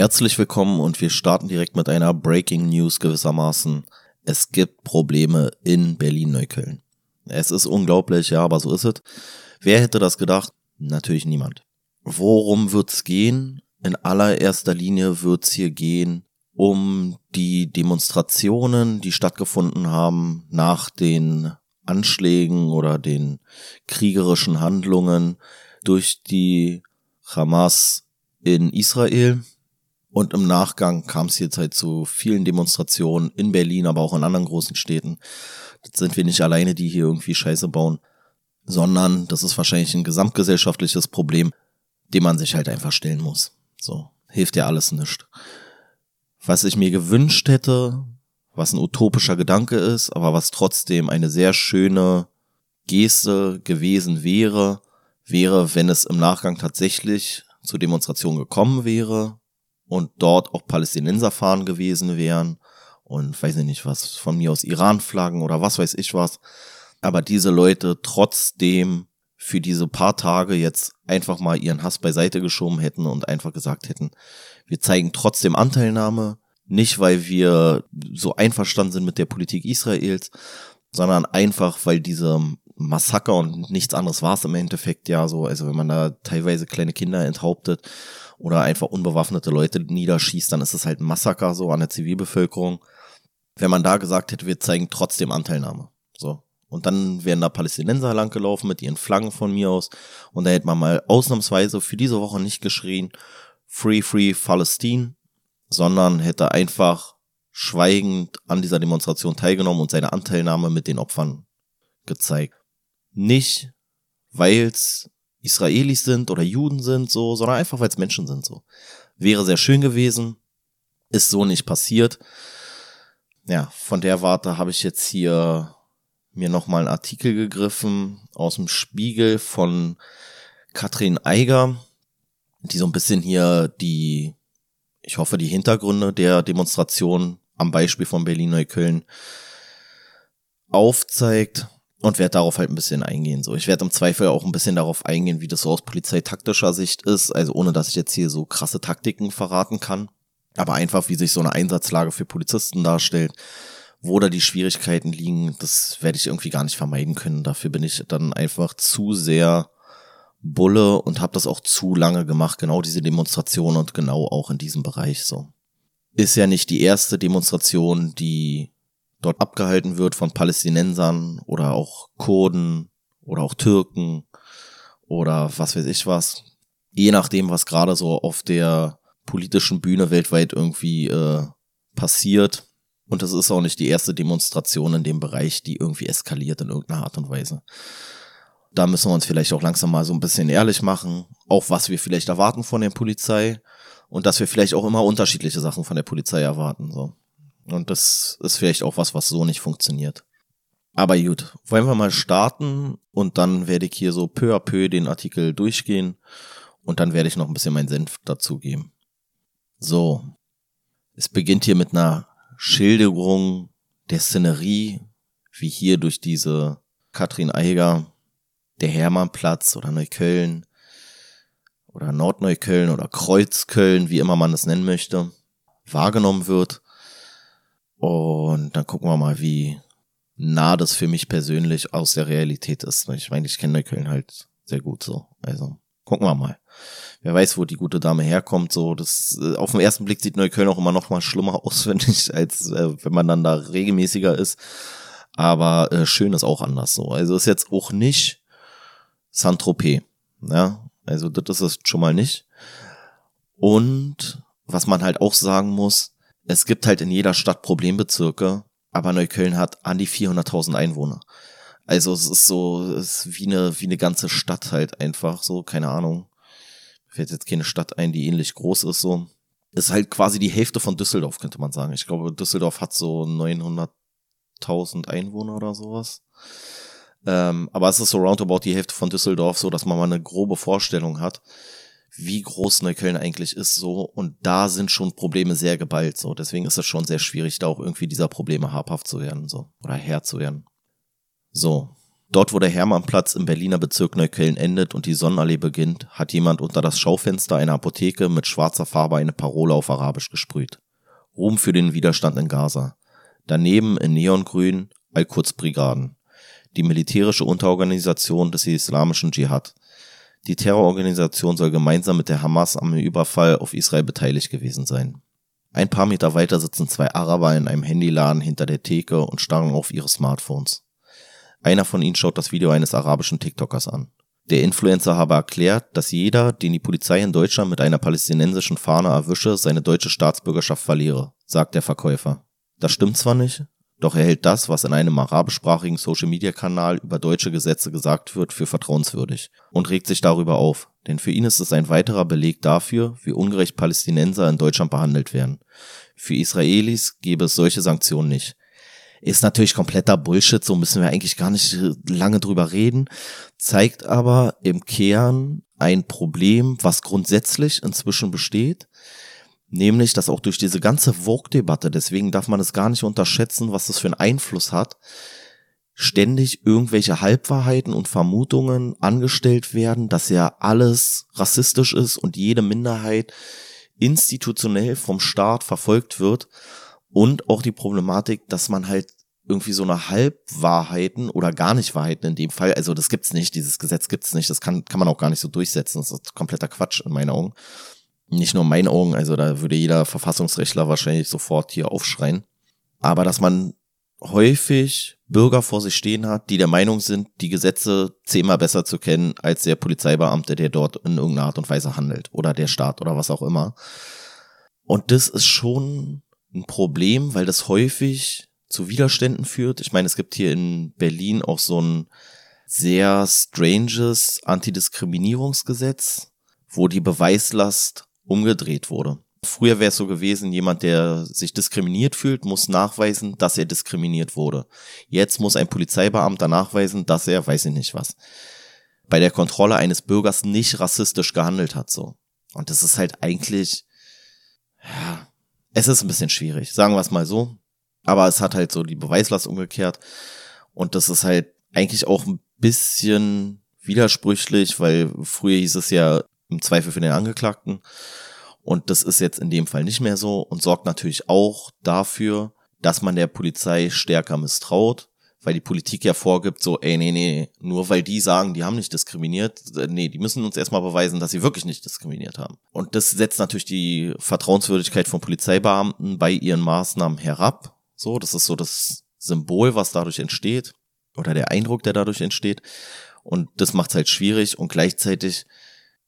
Herzlich willkommen und wir starten direkt mit einer Breaking News gewissermaßen. Es gibt Probleme in Berlin-Neukölln. Es ist unglaublich, ja, aber so ist es. Wer hätte das gedacht? Natürlich niemand. Worum wird's gehen? In allererster Linie wird's hier gehen um die Demonstrationen, die stattgefunden haben nach den Anschlägen oder den kriegerischen Handlungen durch die Hamas in Israel. Und im Nachgang kam es jetzt halt zu vielen Demonstrationen in Berlin, aber auch in anderen großen Städten. Das sind wir nicht alleine, die hier irgendwie Scheiße bauen, sondern das ist wahrscheinlich ein gesamtgesellschaftliches Problem, dem man sich halt einfach stellen muss. So, hilft ja alles nicht. Was ich mir gewünscht hätte, was ein utopischer Gedanke ist, aber was trotzdem eine sehr schöne Geste gewesen wäre, wäre, wenn es im Nachgang tatsächlich zur Demonstration gekommen wäre und dort auch Palästinenser fahren gewesen wären und weiß ich nicht was, von mir aus Iran-Flaggen oder was weiß ich was. Aber diese Leute trotzdem für diese paar Tage jetzt einfach mal ihren Hass beiseite geschoben hätten und einfach gesagt hätten, wir zeigen trotzdem Anteilnahme, nicht weil wir so einverstanden sind mit der Politik Israels, sondern einfach, weil diese Massaker und nichts anderes war es im Endeffekt ja so, also wenn man da teilweise kleine Kinder enthauptet oder einfach unbewaffnete Leute niederschießt, dann ist es halt ein Massaker so an der Zivilbevölkerung. Wenn man da gesagt hätte, wir zeigen trotzdem Anteilnahme. So. Und dann wären da Palästinenser langgelaufen mit ihren Flaggen von mir aus. Und da hätte man mal ausnahmsweise für diese Woche nicht geschrien, Free, Free Palestine, sondern hätte einfach schweigend an dieser Demonstration teilgenommen und seine Anteilnahme mit den Opfern gezeigt. Nicht, weil's Israelis sind oder Juden sind, so, sondern einfach, weil es Menschen sind, so. Wäre sehr schön gewesen, ist so nicht passiert. Ja, von der Warte habe ich jetzt hier mir nochmal einen Artikel gegriffen aus dem Spiegel von Katrin Eiger, die so ein bisschen hier die, ich hoffe, die Hintergründe der Demonstration am Beispiel von Berlin-Neukölln aufzeigt und werde darauf halt ein bisschen eingehen. So, ich werde im Zweifel auch ein bisschen darauf eingehen, wie das so aus polizeitaktischer Sicht ist, also ohne dass ich jetzt hier so krasse Taktiken verraten kann, aber einfach wie sich so eine Einsatzlage für Polizisten darstellt, wo da die Schwierigkeiten liegen, das werde ich irgendwie gar nicht vermeiden können. Dafür bin ich dann einfach zu sehr Bulle und habe das auch zu lange gemacht, genau diese Demonstration und genau auch in diesem Bereich so. Ist ja nicht die erste Demonstration, die dort abgehalten wird von Palästinensern oder auch Kurden oder auch Türken oder was weiß ich was. Je nachdem, was gerade so auf der politischen Bühne weltweit irgendwie äh, passiert. Und das ist auch nicht die erste Demonstration in dem Bereich, die irgendwie eskaliert in irgendeiner Art und Weise. Da müssen wir uns vielleicht auch langsam mal so ein bisschen ehrlich machen, auch was wir vielleicht erwarten von der Polizei und dass wir vielleicht auch immer unterschiedliche Sachen von der Polizei erwarten. So. Und das ist vielleicht auch was, was so nicht funktioniert. Aber gut, wollen wir mal starten und dann werde ich hier so peu à peu den Artikel durchgehen und dann werde ich noch ein bisschen meinen Senf dazugeben. So, es beginnt hier mit einer Schilderung der Szenerie, wie hier durch diese Katrin Eiger, der Hermannplatz oder Neukölln oder Nordneukölln oder Kreuzköln, wie immer man es nennen möchte, wahrgenommen wird. Und dann gucken wir mal, wie nah das für mich persönlich aus der Realität ist. Ich meine, ich kenne Neukölln halt sehr gut so. Also gucken wir mal. Wer weiß, wo die gute Dame herkommt. So, das äh, auf den ersten Blick sieht Neukölln auch immer noch mal schlimmer aus, wenn ich, als äh, wenn man dann da regelmäßiger ist. Aber äh, schön ist auch anders so. Also ist jetzt auch nicht Saint-Tropez. Ja, also das ist es schon mal nicht. Und was man halt auch sagen muss, es gibt halt in jeder Stadt Problembezirke, aber Neukölln hat an die 400.000 Einwohner. Also es ist so, es ist wie eine, wie eine ganze Stadt halt einfach so, keine Ahnung. Fällt jetzt keine Stadt ein, die ähnlich groß ist so. Ist halt quasi die Hälfte von Düsseldorf, könnte man sagen. Ich glaube, Düsseldorf hat so 900.000 Einwohner oder sowas. Ähm, aber es ist so roundabout die Hälfte von Düsseldorf, so dass man mal eine grobe Vorstellung hat wie groß Neukölln eigentlich ist, so. Und da sind schon Probleme sehr geballt, so. Deswegen ist es schon sehr schwierig, da auch irgendwie dieser Probleme habhaft zu werden, so. Oder Herr zu werden. So. Dort, wo der Hermannplatz im Berliner Bezirk Neukölln endet und die Sonnenallee beginnt, hat jemand unter das Schaufenster einer Apotheke mit schwarzer Farbe eine Parole auf Arabisch gesprüht. Ruhm für den Widerstand in Gaza. Daneben in Neongrün Al-Quds-Brigaden, die militärische Unterorganisation des islamischen Dschihad. Die Terrororganisation soll gemeinsam mit der Hamas am Überfall auf Israel beteiligt gewesen sein. Ein paar Meter weiter sitzen zwei Araber in einem Handyladen hinter der Theke und starren auf ihre Smartphones. Einer von ihnen schaut das Video eines arabischen TikTokers an. Der Influencer habe erklärt, dass jeder, den die Polizei in Deutschland mit einer palästinensischen Fahne erwische, seine deutsche Staatsbürgerschaft verliere, sagt der Verkäufer. Das stimmt zwar nicht, doch er hält das, was in einem arabischsprachigen Social-Media-Kanal über deutsche Gesetze gesagt wird, für vertrauenswürdig und regt sich darüber auf, denn für ihn ist es ein weiterer Beleg dafür, wie ungerecht Palästinenser in Deutschland behandelt werden. Für Israelis gäbe es solche Sanktionen nicht. Ist natürlich kompletter Bullshit, so müssen wir eigentlich gar nicht lange drüber reden, zeigt aber im Kern ein Problem, was grundsätzlich inzwischen besteht, nämlich, dass auch durch diese ganze Vogue-Debatte, deswegen darf man es gar nicht unterschätzen, was das für einen Einfluss hat, ständig irgendwelche Halbwahrheiten und Vermutungen angestellt werden, dass ja alles rassistisch ist und jede Minderheit institutionell vom Staat verfolgt wird und auch die Problematik, dass man halt irgendwie so eine Halbwahrheiten oder gar nicht Wahrheiten in dem Fall, also das gibt's nicht, dieses Gesetz gibt's nicht, das kann, kann man auch gar nicht so durchsetzen, das ist kompletter Quatsch in meinen Augen. Nicht nur in meinen Augen, also da würde jeder Verfassungsrechtler wahrscheinlich sofort hier aufschreien. Aber dass man häufig Bürger vor sich stehen hat, die der Meinung sind, die Gesetze zehnmal besser zu kennen als der Polizeibeamte, der dort in irgendeiner Art und Weise handelt oder der Staat oder was auch immer. Und das ist schon ein Problem, weil das häufig zu Widerständen führt. Ich meine, es gibt hier in Berlin auch so ein sehr stranges Antidiskriminierungsgesetz, wo die Beweislast umgedreht wurde. Früher wäre es so gewesen, jemand, der sich diskriminiert fühlt, muss nachweisen, dass er diskriminiert wurde. Jetzt muss ein Polizeibeamter nachweisen, dass er, weiß ich nicht was, bei der Kontrolle eines Bürgers nicht rassistisch gehandelt hat, so. Und das ist halt eigentlich, ja, es ist ein bisschen schwierig, sagen wir es mal so. Aber es hat halt so die Beweislast umgekehrt. Und das ist halt eigentlich auch ein bisschen widersprüchlich, weil früher hieß es ja im Zweifel für den Angeklagten. Und das ist jetzt in dem Fall nicht mehr so und sorgt natürlich auch dafür, dass man der Polizei stärker misstraut, weil die Politik ja vorgibt, so, ey, nee, nee, nur weil die sagen, die haben nicht diskriminiert, äh, nee, die müssen uns erstmal beweisen, dass sie wirklich nicht diskriminiert haben. Und das setzt natürlich die Vertrauenswürdigkeit von Polizeibeamten bei ihren Maßnahmen herab. So, das ist so das Symbol, was dadurch entsteht oder der Eindruck, der dadurch entsteht. Und das macht es halt schwierig und gleichzeitig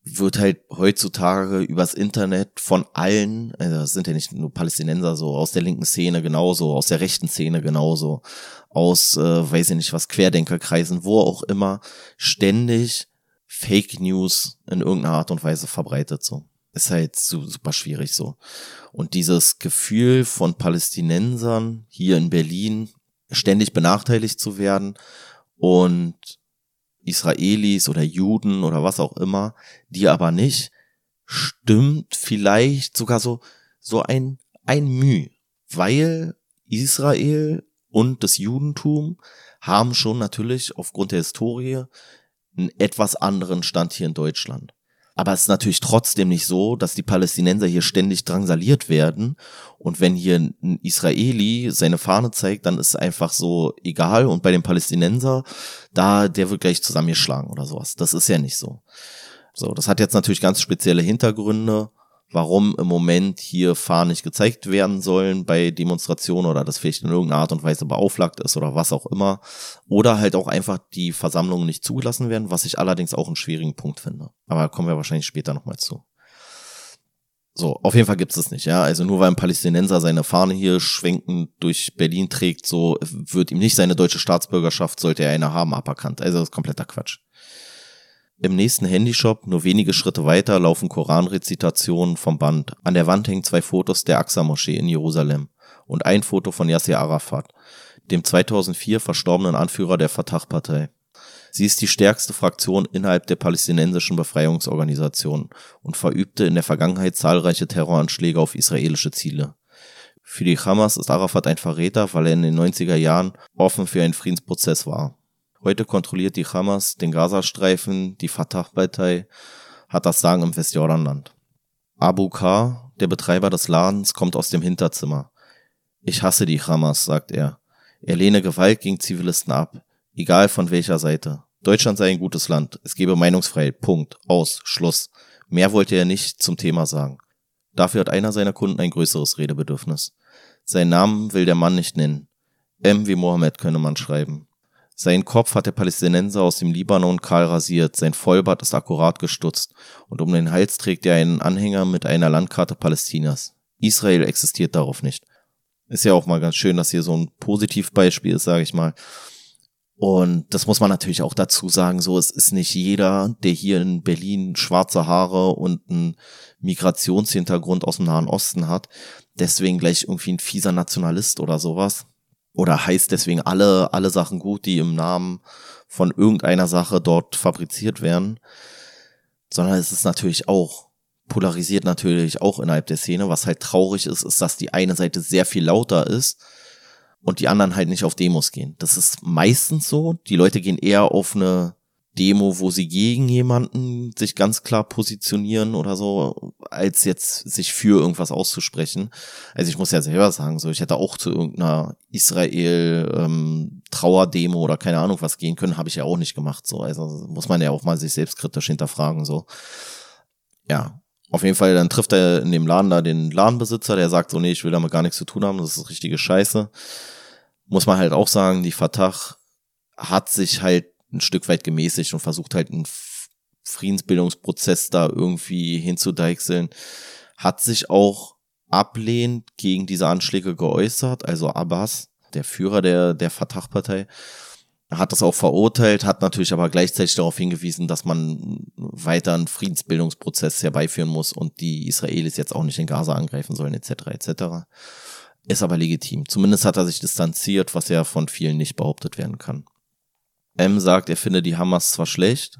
wird halt heutzutage übers Internet von allen, also das sind ja nicht nur Palästinenser, so aus der linken Szene genauso, aus der rechten Szene genauso, aus, äh, weiß ich nicht was, Querdenkerkreisen, wo auch immer, ständig Fake News in irgendeiner Art und Weise verbreitet, so. Ist halt super schwierig so. Und dieses Gefühl von Palästinensern hier in Berlin ständig benachteiligt zu werden und Israelis oder Juden oder was auch immer, die aber nicht, stimmt vielleicht sogar so, so ein, ein Mühe, weil Israel und das Judentum haben schon natürlich aufgrund der Historie einen etwas anderen Stand hier in Deutschland. Aber es ist natürlich trotzdem nicht so, dass die Palästinenser hier ständig drangsaliert werden. Und wenn hier ein Israeli seine Fahne zeigt, dann ist es einfach so egal. Und bei dem Palästinenser, da, der wird gleich zusammengeschlagen oder sowas. Das ist ja nicht so. So, das hat jetzt natürlich ganz spezielle Hintergründe warum im Moment hier Fahnen nicht gezeigt werden sollen bei Demonstrationen oder das vielleicht in irgendeiner Art und Weise beauflagt ist oder was auch immer. Oder halt auch einfach die Versammlungen nicht zugelassen werden, was ich allerdings auch einen schwierigen Punkt finde. Aber kommen wir wahrscheinlich später nochmal zu. So, auf jeden Fall gibt es nicht, ja. Also nur weil ein Palästinenser seine Fahne hier schwenkend durch Berlin trägt, so wird ihm nicht seine deutsche Staatsbürgerschaft, sollte er eine haben, aberkannt. Also das ist kompletter Quatsch. Im nächsten Handyshop, nur wenige Schritte weiter, laufen Koranrezitationen vom Band. An der Wand hängen zwei Fotos der Aqsa-Moschee in Jerusalem und ein Foto von Yasser Arafat, dem 2004 verstorbenen Anführer der Fatah-Partei. Sie ist die stärkste Fraktion innerhalb der palästinensischen Befreiungsorganisation und verübte in der Vergangenheit zahlreiche Terroranschläge auf israelische Ziele. Für die Hamas ist Arafat ein Verräter, weil er in den 90er Jahren offen für einen Friedensprozess war. Heute kontrolliert die Hamas den Gazastreifen, die Fatah-Partei hat das Sagen im Westjordanland. Abu K., der Betreiber des Ladens, kommt aus dem Hinterzimmer. Ich hasse die Hamas, sagt er. Er lehne Gewalt gegen Zivilisten ab, egal von welcher Seite. Deutschland sei ein gutes Land, es gebe Meinungsfreiheit, Punkt, aus, Schluss. Mehr wollte er nicht zum Thema sagen. Dafür hat einer seiner Kunden ein größeres Redebedürfnis. Seinen Namen will der Mann nicht nennen. M wie Mohammed könne man schreiben. Seinen Kopf hat der Palästinenser aus dem Libanon kahl rasiert, sein Vollbart ist akkurat gestutzt und um den Hals trägt er einen Anhänger mit einer Landkarte Palästinas. Israel existiert darauf nicht. Ist ja auch mal ganz schön, dass hier so ein Positivbeispiel ist, sage ich mal. Und das muss man natürlich auch dazu sagen, so es ist nicht jeder, der hier in Berlin schwarze Haare und einen Migrationshintergrund aus dem Nahen Osten hat, deswegen gleich irgendwie ein fieser Nationalist oder sowas oder heißt deswegen alle, alle Sachen gut, die im Namen von irgendeiner Sache dort fabriziert werden, sondern es ist natürlich auch polarisiert natürlich auch innerhalb der Szene. Was halt traurig ist, ist, dass die eine Seite sehr viel lauter ist und die anderen halt nicht auf Demos gehen. Das ist meistens so. Die Leute gehen eher auf eine Demo, wo sie gegen jemanden sich ganz klar positionieren oder so, als jetzt sich für irgendwas auszusprechen. Also ich muss ja selber sagen, so ich hätte auch zu irgendeiner Israel ähm, Trauerdemo oder keine Ahnung was gehen können, habe ich ja auch nicht gemacht. So, also muss man ja auch mal sich selbstkritisch hinterfragen. So, ja. Auf jeden Fall, dann trifft er in dem Laden da den Ladenbesitzer, der sagt so, nee, ich will damit gar nichts zu tun haben, das ist richtige Scheiße. Muss man halt auch sagen, die Fatah hat sich halt ein Stück weit gemäßigt und versucht halt einen Friedensbildungsprozess da irgendwie hinzudeichseln, hat sich auch ablehnend gegen diese Anschläge geäußert, also Abbas, der Führer der, der Fatah-Partei, hat das auch verurteilt, hat natürlich aber gleichzeitig darauf hingewiesen, dass man weiter einen Friedensbildungsprozess herbeiführen muss und die Israelis jetzt auch nicht in Gaza angreifen sollen, etc. etc. Ist aber legitim. Zumindest hat er sich distanziert, was ja von vielen nicht behauptet werden kann. M sagt, er finde die Hamas zwar schlecht,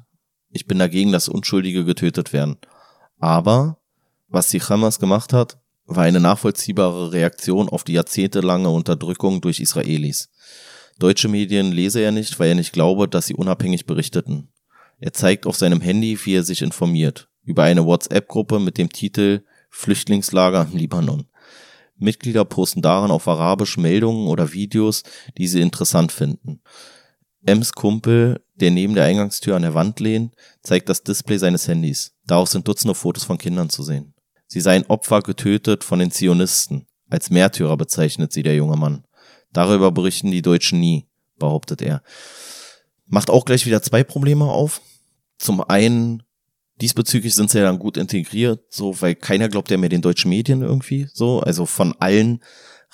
ich bin dagegen, dass Unschuldige getötet werden. Aber was die Hamas gemacht hat, war eine nachvollziehbare Reaktion auf die jahrzehntelange Unterdrückung durch Israelis. Deutsche Medien lese er nicht, weil er nicht glaube, dass sie unabhängig berichteten. Er zeigt auf seinem Handy, wie er sich informiert, über eine WhatsApp-Gruppe mit dem Titel Flüchtlingslager im Libanon. Mitglieder posten darin auf Arabisch Meldungen oder Videos, die sie interessant finden. Ems Kumpel, der neben der Eingangstür an der Wand lehnt, zeigt das Display seines Handys. Darauf sind Dutzende Fotos von Kindern zu sehen. Sie seien Opfer getötet von den Zionisten. Als Märtyrer bezeichnet sie der junge Mann. Darüber berichten die Deutschen nie, behauptet er. Macht auch gleich wieder zwei Probleme auf. Zum einen, diesbezüglich sind sie ja dann gut integriert, so, weil keiner glaubt ja mehr den deutschen Medien irgendwie, so. Also von allen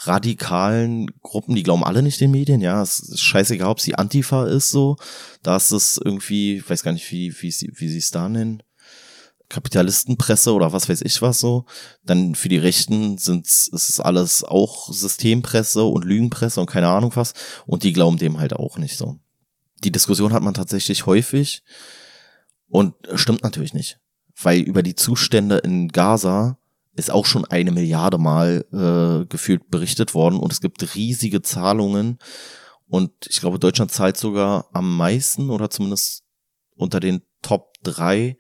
radikalen Gruppen, die glauben alle nicht den Medien, ja, es ist scheißegal, ob sie Antifa ist, so, da ist es irgendwie, ich weiß gar nicht, wie, wie sie, wie sie es da nennen, Kapitalistenpresse oder was weiß ich was so. Dann für die Rechten sind ist es alles auch Systempresse und Lügenpresse und keine Ahnung was. Und die glauben dem halt auch nicht so. Die Diskussion hat man tatsächlich häufig und stimmt natürlich nicht. Weil über die Zustände in Gaza ist auch schon eine Milliarde Mal äh, gefühlt berichtet worden und es gibt riesige Zahlungen und ich glaube, Deutschland zahlt sogar am meisten oder zumindest unter den Top drei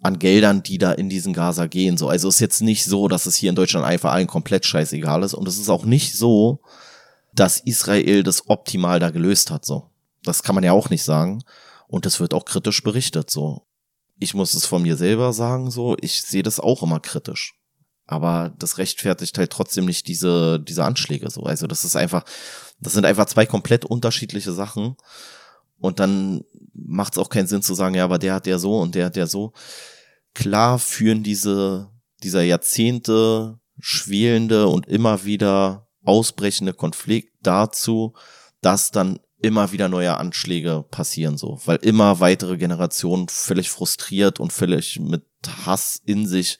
an Geldern, die da in diesen Gaza gehen. So, also ist jetzt nicht so, dass es hier in Deutschland einfach allen komplett scheißegal ist und es ist auch nicht so, dass Israel das optimal da gelöst hat. So, das kann man ja auch nicht sagen und das wird auch kritisch berichtet. So, ich muss es von mir selber sagen. So, ich sehe das auch immer kritisch. Aber das rechtfertigt halt trotzdem nicht diese, diese Anschläge so. Also das ist einfach, das sind einfach zwei komplett unterschiedliche Sachen. Und dann macht es auch keinen Sinn zu sagen, ja, aber der hat ja so und der hat ja so. Klar führen diese, dieser Jahrzehnte schwelende und immer wieder ausbrechende Konflikt dazu, dass dann immer wieder neue Anschläge passieren so, weil immer weitere Generationen völlig frustriert und völlig mit Hass in sich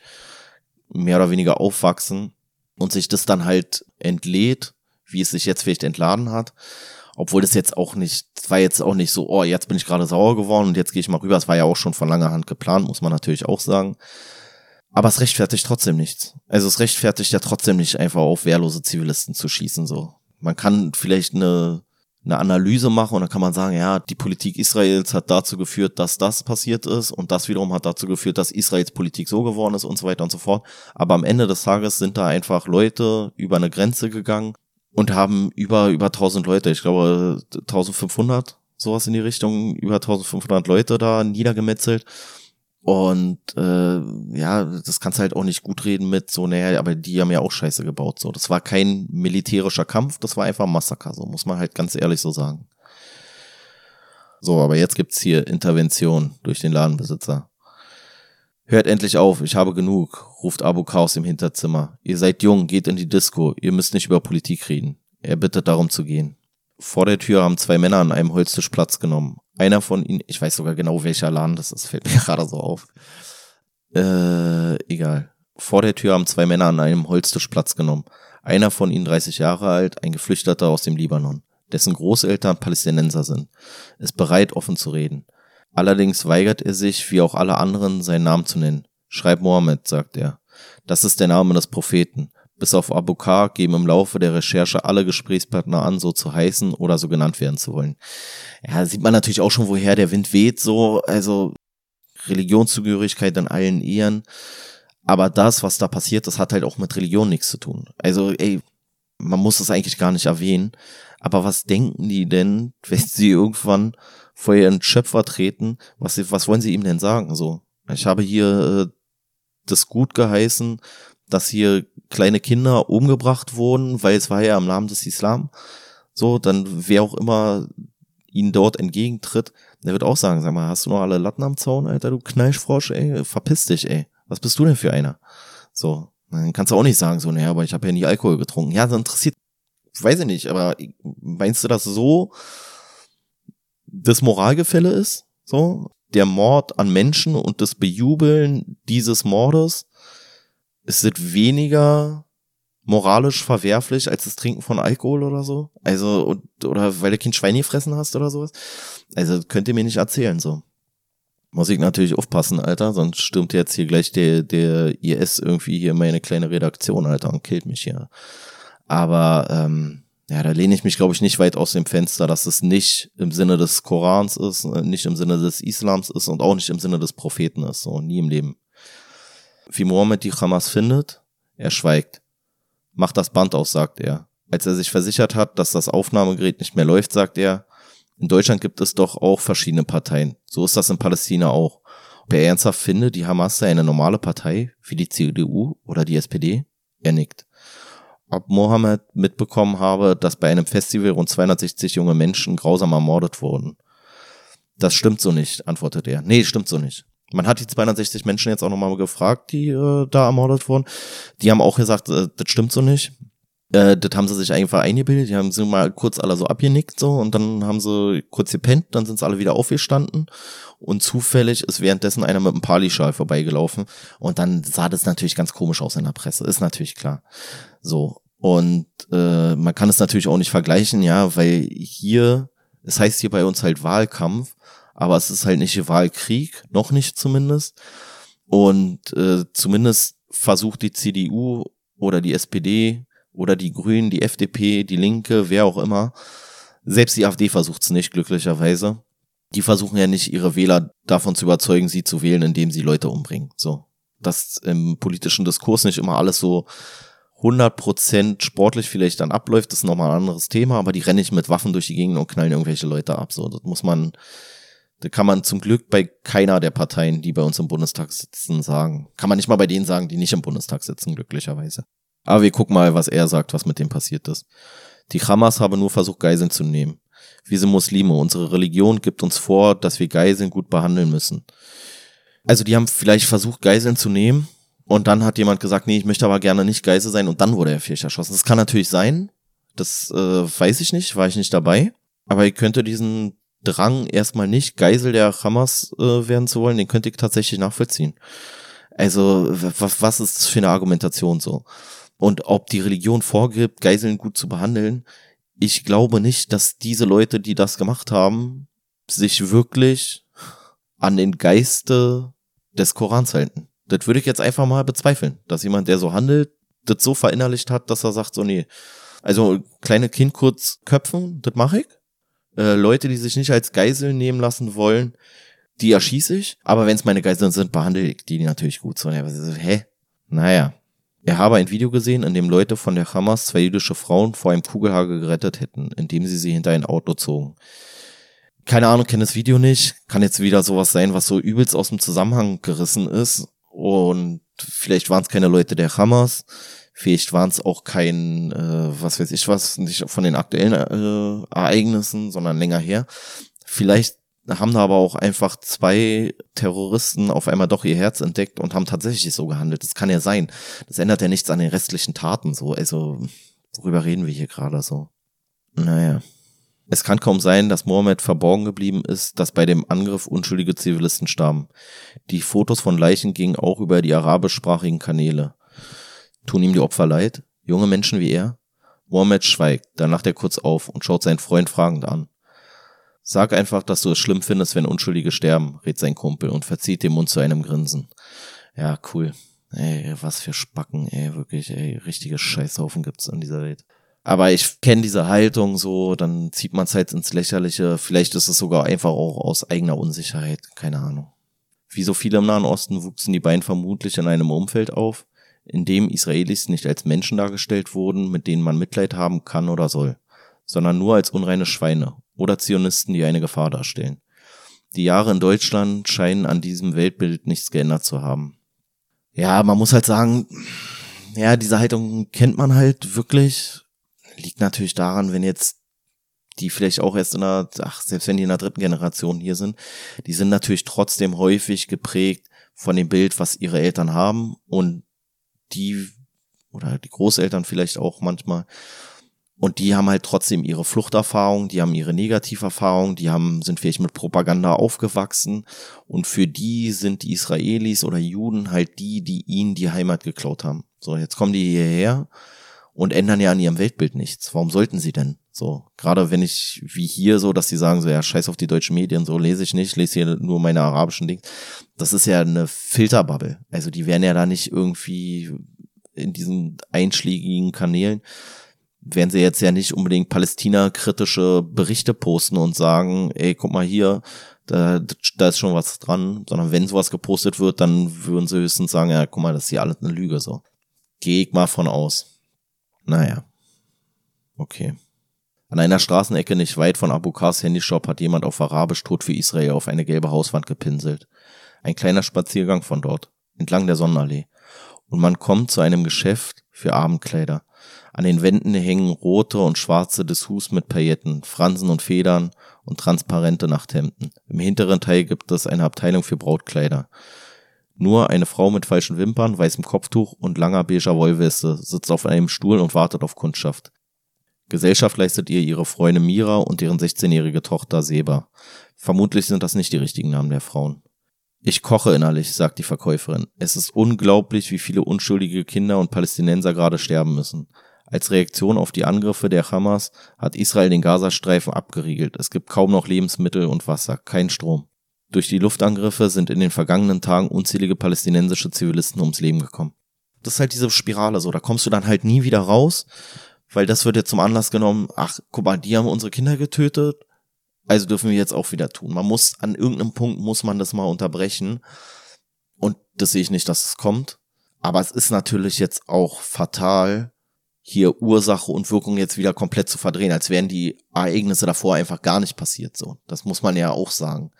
mehr oder weniger aufwachsen und sich das dann halt entlädt, wie es sich jetzt vielleicht entladen hat. Obwohl das jetzt auch nicht, es war jetzt auch nicht so, oh, jetzt bin ich gerade sauer geworden und jetzt gehe ich mal rüber. Es war ja auch schon von langer Hand geplant, muss man natürlich auch sagen. Aber es rechtfertigt trotzdem nichts. Also es rechtfertigt ja trotzdem nicht einfach auf wehrlose Zivilisten zu schießen, so. Man kann vielleicht eine eine Analyse mache und dann kann man sagen, ja, die Politik Israels hat dazu geführt, dass das passiert ist und das wiederum hat dazu geführt, dass Israels Politik so geworden ist und so weiter und so fort. Aber am Ende des Tages sind da einfach Leute über eine Grenze gegangen und haben über, über 1000 Leute, ich glaube 1500, sowas in die Richtung, über 1500 Leute da niedergemetzelt. Und äh, ja, das kannst du halt auch nicht gut reden mit so, naja, aber die haben ja auch Scheiße gebaut. So, das war kein militärischer Kampf, das war einfach ein Massaker, so muss man halt ganz ehrlich so sagen. So, aber jetzt gibt's hier Intervention durch den Ladenbesitzer. Hört endlich auf, ich habe genug, ruft Abu Chaos im Hinterzimmer. Ihr seid jung, geht in die Disco, ihr müsst nicht über Politik reden. Er bittet darum zu gehen. Vor der Tür haben zwei Männer an einem Holztisch Platz genommen. Einer von ihnen, ich weiß sogar genau welcher Laden das ist, fällt mir gerade so auf. Äh, egal. Vor der Tür haben zwei Männer an einem Holztisch Platz genommen. Einer von ihnen 30 Jahre alt, ein Geflüchteter aus dem Libanon, dessen Großeltern Palästinenser sind, ist bereit, offen zu reden. Allerdings weigert er sich, wie auch alle anderen, seinen Namen zu nennen. Schreib Mohammed, sagt er. Das ist der Name des Propheten. Bis auf Abu Bakr geben im Laufe der Recherche alle Gesprächspartner an, so zu heißen oder so genannt werden zu wollen. Ja, sieht man natürlich auch schon, woher der Wind weht, so, also Religionszugehörigkeit in allen Ehren. Aber das, was da passiert, das hat halt auch mit Religion nichts zu tun. Also, ey, man muss das eigentlich gar nicht erwähnen. Aber was denken die denn, wenn sie irgendwann vor ihren Schöpfer treten, was, was wollen sie ihm denn sagen? So, ich habe hier äh, das gut geheißen, dass hier kleine Kinder umgebracht wurden, weil es war ja im Namen des Islam. So, dann wer auch immer ihnen dort entgegentritt, der wird auch sagen, sag mal, hast du noch alle Latten am Zaun, Alter, du Kneischfrosch, ey, verpiss dich, ey. Was bist du denn für einer? So, dann kannst du auch nicht sagen, so, naja, aber ich habe ja nie Alkohol getrunken. Ja, das interessiert, weiß ich nicht, aber meinst du, dass so das Moralgefälle ist, so der Mord an Menschen und das Bejubeln dieses Mordes ist es weniger moralisch verwerflich als das Trinken von Alkohol oder so? Also, oder weil du kein Schwein gefressen hast oder sowas? Also, könnt ihr mir nicht erzählen, so. Muss ich natürlich aufpassen, Alter, sonst stürmt jetzt hier gleich der, der IS irgendwie hier meine kleine Redaktion, Alter, und killt mich hier. Aber, ähm, ja, da lehne ich mich, glaube ich, nicht weit aus dem Fenster, dass es nicht im Sinne des Korans ist, äh, nicht im Sinne des Islams ist und auch nicht im Sinne des Propheten ist, so nie im Leben. Wie Mohammed die Hamas findet, er schweigt. Macht das Band aus, sagt er. Als er sich versichert hat, dass das Aufnahmegerät nicht mehr läuft, sagt er, in Deutschland gibt es doch auch verschiedene Parteien. So ist das in Palästina auch. Ob er ernsthaft findet, die Hamas sei eine normale Partei, wie die CDU oder die SPD? Er nickt ob Mohammed mitbekommen habe, dass bei einem Festival rund 260 junge Menschen grausam ermordet wurden. Das stimmt so nicht, antwortet er. Nee, stimmt so nicht. Man hat die 260 Menschen jetzt auch nochmal gefragt, die äh, da ermordet wurden. Die haben auch gesagt, äh, das stimmt so nicht. Äh, das haben sie sich einfach eingebildet. Die haben sie mal kurz alle so abgenickt so und dann haben sie kurz gepennt, dann sind sie alle wieder aufgestanden und zufällig ist währenddessen einer mit einem Palischal vorbeigelaufen und dann sah das natürlich ganz komisch aus in der Presse, ist natürlich klar. So, und äh, man kann es natürlich auch nicht vergleichen, ja, weil hier, es heißt hier bei uns halt Wahlkampf, aber es ist halt nicht Wahlkrieg, noch nicht zumindest. Und äh, zumindest versucht die CDU oder die SPD oder die Grünen, die FDP, die Linke, wer auch immer, selbst die AfD versucht es nicht, glücklicherweise. Die versuchen ja nicht, ihre Wähler davon zu überzeugen, sie zu wählen, indem sie Leute umbringen. So. Dass im politischen Diskurs nicht immer alles so 100% sportlich vielleicht dann abläuft, das ist nochmal ein anderes Thema, aber die rennen nicht mit Waffen durch die Gegend und knallen irgendwelche Leute ab. So, das muss man, da kann man zum Glück bei keiner der Parteien, die bei uns im Bundestag sitzen, sagen. Kann man nicht mal bei denen sagen, die nicht im Bundestag sitzen, glücklicherweise. Aber wir gucken mal, was er sagt, was mit dem passiert ist. Die Hamas habe nur versucht, Geiseln zu nehmen. Wir sind Muslime. Unsere Religion gibt uns vor, dass wir Geiseln gut behandeln müssen. Also die haben vielleicht versucht, Geiseln zu nehmen, und dann hat jemand gesagt, nee, ich möchte aber gerne nicht Geisel sein und dann wurde er vielleicht erschossen. Das kann natürlich sein. Das äh, weiß ich nicht, war ich nicht dabei. Aber ich könnte diesen Drang erstmal nicht Geisel der Hamas äh, werden zu wollen, den könnte ich tatsächlich nachvollziehen. Also was, was ist das für eine Argumentation so? Und ob die Religion vorgibt, Geiseln gut zu behandeln, ich glaube nicht, dass diese Leute, die das gemacht haben, sich wirklich an den Geiste des Korans halten. Das würde ich jetzt einfach mal bezweifeln, dass jemand, der so handelt, das so verinnerlicht hat, dass er sagt, so nee, also kleine Kind kurz köpfen, das mache ich. Äh, Leute, die sich nicht als Geiseln nehmen lassen wollen, die erschieße ich. Aber wenn es meine Geiseln sind, behandle ich die natürlich gut. So, hä? Naja. Er habe ein Video gesehen, in dem Leute von der Hamas zwei jüdische Frauen vor einem Kugelhagel gerettet hätten, indem sie sie hinter ein Auto zogen. Keine Ahnung, kenne das Video nicht. Kann jetzt wieder sowas sein, was so übelst aus dem Zusammenhang gerissen ist. Und vielleicht waren es keine Leute der Hamas. Vielleicht waren es auch kein, äh, was weiß ich was, nicht von den aktuellen äh, Ereignissen, sondern länger her. Vielleicht haben da aber auch einfach zwei Terroristen auf einmal doch ihr Herz entdeckt und haben tatsächlich so gehandelt. Das kann ja sein. Das ändert ja nichts an den restlichen Taten so. Also, worüber reden wir hier gerade so? Naja. Es kann kaum sein, dass Mohammed verborgen geblieben ist, dass bei dem Angriff unschuldige Zivilisten starben. Die Fotos von Leichen gingen auch über die arabischsprachigen Kanäle. Tun ihm die Opfer leid? Junge Menschen wie er? Mohammed schweigt, dann lacht er kurz auf und schaut seinen Freund fragend an. Sag einfach, dass du es schlimm findest, wenn Unschuldige sterben, rät sein Kumpel und verzieht den Mund zu einem Grinsen. Ja, cool. Ey, was für Spacken, ey, wirklich, ey, richtige Scheißhaufen gibt's in dieser Welt. Aber ich kenne diese Haltung so, dann zieht man es halt ins Lächerliche. Vielleicht ist es sogar einfach auch aus eigener Unsicherheit, keine Ahnung. Wie so viele im Nahen Osten wuchsen die beiden vermutlich in einem Umfeld auf, in dem Israelis nicht als Menschen dargestellt wurden, mit denen man Mitleid haben kann oder soll, sondern nur als unreine Schweine oder Zionisten, die eine Gefahr darstellen. Die Jahre in Deutschland scheinen an diesem Weltbild nichts geändert zu haben. Ja, man muss halt sagen, ja, diese Haltung kennt man halt wirklich. Liegt natürlich daran, wenn jetzt die vielleicht auch erst in der, ach, selbst wenn die in der dritten Generation hier sind, die sind natürlich trotzdem häufig geprägt von dem Bild, was ihre Eltern haben und die, oder die Großeltern vielleicht auch manchmal, und die haben halt trotzdem ihre Fluchterfahrung, die haben ihre Negativerfahrung, die haben, sind vielleicht mit Propaganda aufgewachsen. Und für die sind die Israelis oder Juden halt die, die ihnen die Heimat geklaut haben. So, jetzt kommen die hierher und ändern ja an ihrem Weltbild nichts. Warum sollten sie denn? So, gerade wenn ich, wie hier so, dass die sagen so, ja, scheiß auf die deutschen Medien, so lese ich nicht, lese hier nur meine arabischen Dinge. Das ist ja eine Filterbubble. Also die werden ja da nicht irgendwie in diesen einschlägigen Kanälen werden sie jetzt ja nicht unbedingt Palästina-kritische Berichte posten und sagen, ey, guck mal hier, da, da ist schon was dran, sondern wenn sowas gepostet wird, dann würden sie höchstens sagen, ja, guck mal, das ist hier alles eine Lüge, so. Geh ich mal von aus. Naja. Okay. An einer Straßenecke nicht weit von Abu Kars Handyshop hat jemand auf Arabisch Tod für Israel auf eine gelbe Hauswand gepinselt. Ein kleiner Spaziergang von dort, entlang der Sonnenallee. Und man kommt zu einem Geschäft für Abendkleider. An den Wänden hängen rote und schwarze Dessous mit Pailletten, Fransen und Federn und transparente Nachthemden. Im hinteren Teil gibt es eine Abteilung für Brautkleider. Nur eine Frau mit falschen Wimpern, weißem Kopftuch und langer beiger Wollweste sitzt auf einem Stuhl und wartet auf Kundschaft. Gesellschaft leistet ihr ihre Freundin Mira und deren 16-jährige Tochter Seba. Vermutlich sind das nicht die richtigen Namen der Frauen. Ich koche innerlich, sagt die Verkäuferin. Es ist unglaublich, wie viele unschuldige Kinder und Palästinenser gerade sterben müssen. Als Reaktion auf die Angriffe der Hamas hat Israel den Gazastreifen abgeriegelt. Es gibt kaum noch Lebensmittel und Wasser, kein Strom. Durch die Luftangriffe sind in den vergangenen Tagen unzählige palästinensische Zivilisten ums Leben gekommen. Das ist halt diese Spirale so, da kommst du dann halt nie wieder raus, weil das wird jetzt zum Anlass genommen, ach, guck mal, die haben unsere Kinder getötet, also dürfen wir jetzt auch wieder tun. Man muss, an irgendeinem Punkt muss man das mal unterbrechen. Und das sehe ich nicht, dass es kommt. Aber es ist natürlich jetzt auch fatal, hier Ursache und Wirkung jetzt wieder komplett zu verdrehen, als wären die Ereignisse davor einfach gar nicht passiert. So, das muss man ja auch sagen.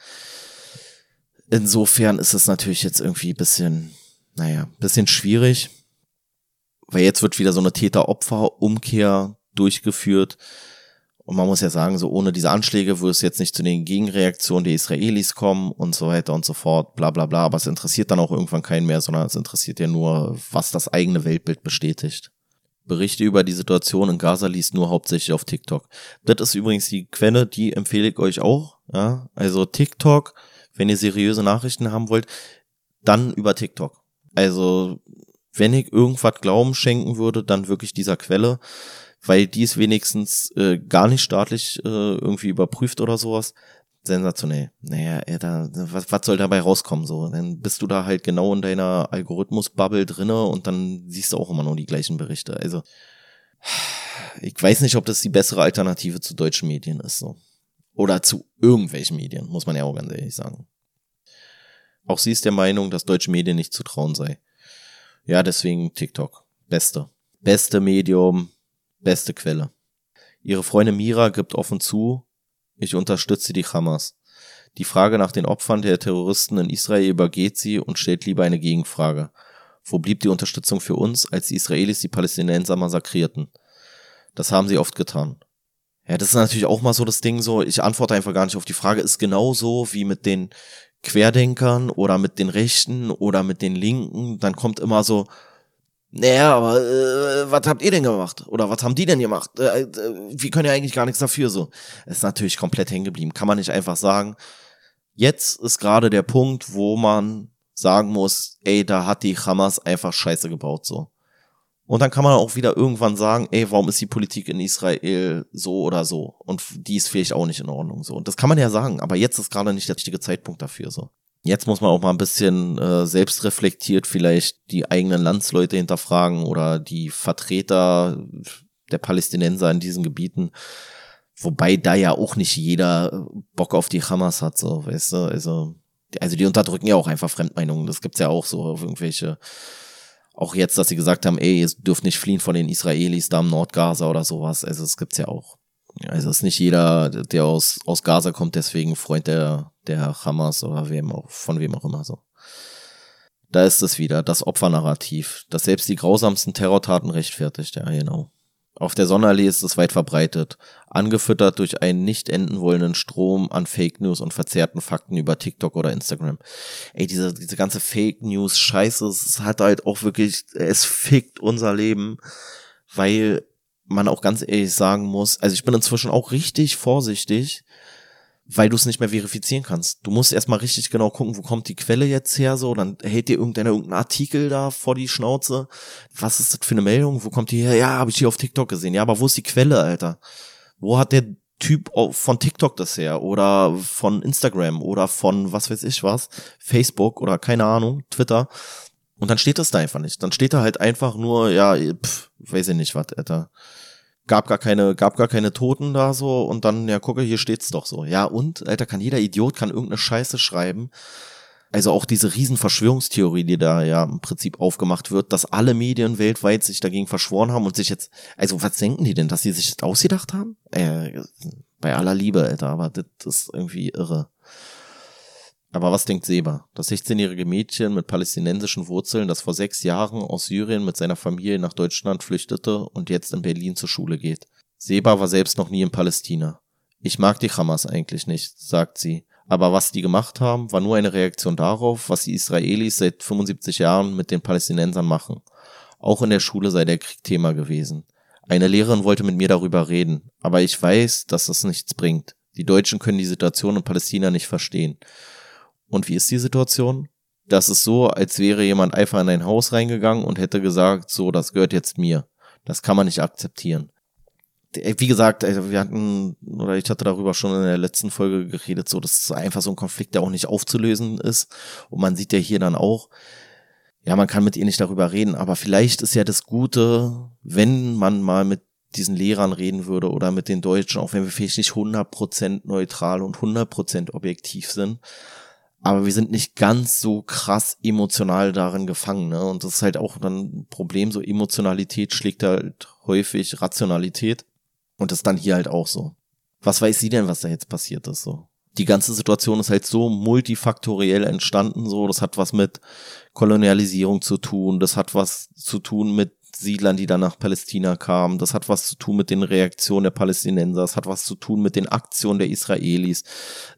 Insofern ist es natürlich jetzt irgendwie bisschen, naja, bisschen schwierig, weil jetzt wird wieder so eine Täter-Opfer-Umkehr durchgeführt. Und man muss ja sagen, so ohne diese Anschläge würde es jetzt nicht zu den Gegenreaktionen der Israelis kommen und so weiter und so fort, bla bla bla. Aber es interessiert dann auch irgendwann keinen mehr, sondern es interessiert ja nur, was das eigene Weltbild bestätigt. Berichte über die Situation in Gaza liest nur hauptsächlich auf TikTok. Das ist übrigens die Quelle, die empfehle ich euch auch. Ja? Also TikTok, wenn ihr seriöse Nachrichten haben wollt, dann über TikTok. Also wenn ich irgendwas Glauben schenken würde, dann wirklich dieser Quelle, weil die ist wenigstens äh, gar nicht staatlich äh, irgendwie überprüft oder sowas sensationell. Naja, ey, da, was, was soll dabei rauskommen so? Dann bist du da halt genau in deiner Algorithmus-Bubble drinne und dann siehst du auch immer nur die gleichen Berichte. Also ich weiß nicht, ob das die bessere Alternative zu deutschen Medien ist. So. Oder zu irgendwelchen Medien, muss man ja auch ganz ehrlich sagen. Auch sie ist der Meinung, dass deutsche Medien nicht zu trauen sei. Ja, deswegen TikTok. Beste. Beste Medium, beste Quelle. Ihre Freundin Mira gibt offen zu, ich unterstütze die Hamas. Die Frage nach den Opfern der Terroristen in Israel übergeht sie und stellt lieber eine Gegenfrage. Wo blieb die Unterstützung für uns, als die Israelis die Palästinenser massakrierten? Das haben sie oft getan. Ja, das ist natürlich auch mal so das Ding so, ich antworte einfach gar nicht auf die Frage, ist genauso wie mit den Querdenkern oder mit den Rechten oder mit den Linken, dann kommt immer so, naja, aber äh, was habt ihr denn gemacht? Oder was haben die denn gemacht? Äh, äh, wir können ja eigentlich gar nichts dafür so. ist natürlich komplett hängen geblieben. Kann man nicht einfach sagen. Jetzt ist gerade der Punkt, wo man sagen muss, ey, da hat die Hamas einfach Scheiße gebaut so. Und dann kann man auch wieder irgendwann sagen, ey, warum ist die Politik in Israel so oder so? Und die ist vielleicht auch nicht in Ordnung so. Und das kann man ja sagen, aber jetzt ist gerade nicht der richtige Zeitpunkt dafür so. Jetzt muss man auch mal ein bisschen äh, selbstreflektiert vielleicht die eigenen Landsleute hinterfragen oder die Vertreter der Palästinenser in diesen Gebieten. Wobei da ja auch nicht jeder Bock auf die Hamas hat, so, weißt du, also, also die unterdrücken ja auch einfach Fremdmeinungen. Das gibt's ja auch so auf irgendwelche, auch jetzt, dass sie gesagt haben, ey, ihr dürft nicht fliehen von den Israelis da im Nordgaza oder sowas. Also es gibt's ja auch. Also es ist nicht jeder, der aus, aus Gaza kommt, deswegen Freund der, der Hamas oder wem auch, von wem auch immer so. Da ist es wieder, das Opfernarrativ, das selbst die grausamsten Terrortaten rechtfertigt, ja, genau. Auf der Sonnenallee ist es weit verbreitet, angefüttert durch einen nicht enden wollenden Strom an Fake News und verzerrten Fakten über TikTok oder Instagram. Ey, diese, diese ganze Fake News Scheiße, es hat halt auch wirklich, es fickt unser Leben, weil man auch ganz ehrlich sagen muss, also ich bin inzwischen auch richtig vorsichtig, weil du es nicht mehr verifizieren kannst. Du musst erstmal richtig genau gucken, wo kommt die Quelle jetzt her, so, dann hält dir irgendeiner irgendein Artikel da vor die Schnauze. Was ist das für eine Meldung? Wo kommt die her? Ja, habe ich hier auf TikTok gesehen. Ja, aber wo ist die Quelle, Alter? Wo hat der Typ von TikTok das her? Oder von Instagram oder von was weiß ich was? Facebook oder keine Ahnung, Twitter. Und dann steht das da einfach nicht. Dann steht da halt einfach nur, ja, pff, weiß ich nicht was, Alter. Gab gar keine, gab gar keine Toten da so und dann, ja, gucke, hier steht's doch so. Ja, und, Alter, kann jeder Idiot, kann irgendeine Scheiße schreiben. Also auch diese riesen Verschwörungstheorie, die da ja im Prinzip aufgemacht wird, dass alle Medien weltweit sich dagegen verschworen haben und sich jetzt, also was denken die denn, dass sie sich das ausgedacht haben? Äh, bei aller Liebe, Alter, aber das ist irgendwie irre. Aber was denkt Seba? Das 16-jährige Mädchen mit palästinensischen Wurzeln, das vor sechs Jahren aus Syrien mit seiner Familie nach Deutschland flüchtete und jetzt in Berlin zur Schule geht. Seba war selbst noch nie in Palästina. Ich mag die Hamas eigentlich nicht, sagt sie. Aber was die gemacht haben, war nur eine Reaktion darauf, was die Israelis seit 75 Jahren mit den Palästinensern machen. Auch in der Schule sei der Krieg Thema gewesen. Eine Lehrerin wollte mit mir darüber reden, aber ich weiß, dass das nichts bringt. Die Deutschen können die Situation in Palästina nicht verstehen. Und wie ist die Situation? Das ist so, als wäre jemand einfach in ein Haus reingegangen und hätte gesagt, so, das gehört jetzt mir. Das kann man nicht akzeptieren. Wie gesagt, also wir hatten, oder ich hatte darüber schon in der letzten Folge geredet, so, das ist einfach so ein Konflikt, der auch nicht aufzulösen ist. Und man sieht ja hier dann auch, ja, man kann mit ihr nicht darüber reden, aber vielleicht ist ja das Gute, wenn man mal mit diesen Lehrern reden würde oder mit den Deutschen, auch wenn wir vielleicht nicht 100% neutral und 100% objektiv sind, aber wir sind nicht ganz so krass emotional darin gefangen. Ne? Und das ist halt auch dann ein Problem, so Emotionalität schlägt halt häufig Rationalität. Und das ist dann hier halt auch so. Was weiß sie denn, was da jetzt passiert ist so? Die ganze Situation ist halt so multifaktoriell entstanden, so. Das hat was mit Kolonialisierung zu tun, das hat was zu tun mit Siedlern, die dann nach Palästina kamen. Das hat was zu tun mit den Reaktionen der Palästinenser. Es hat was zu tun mit den Aktionen der Israelis.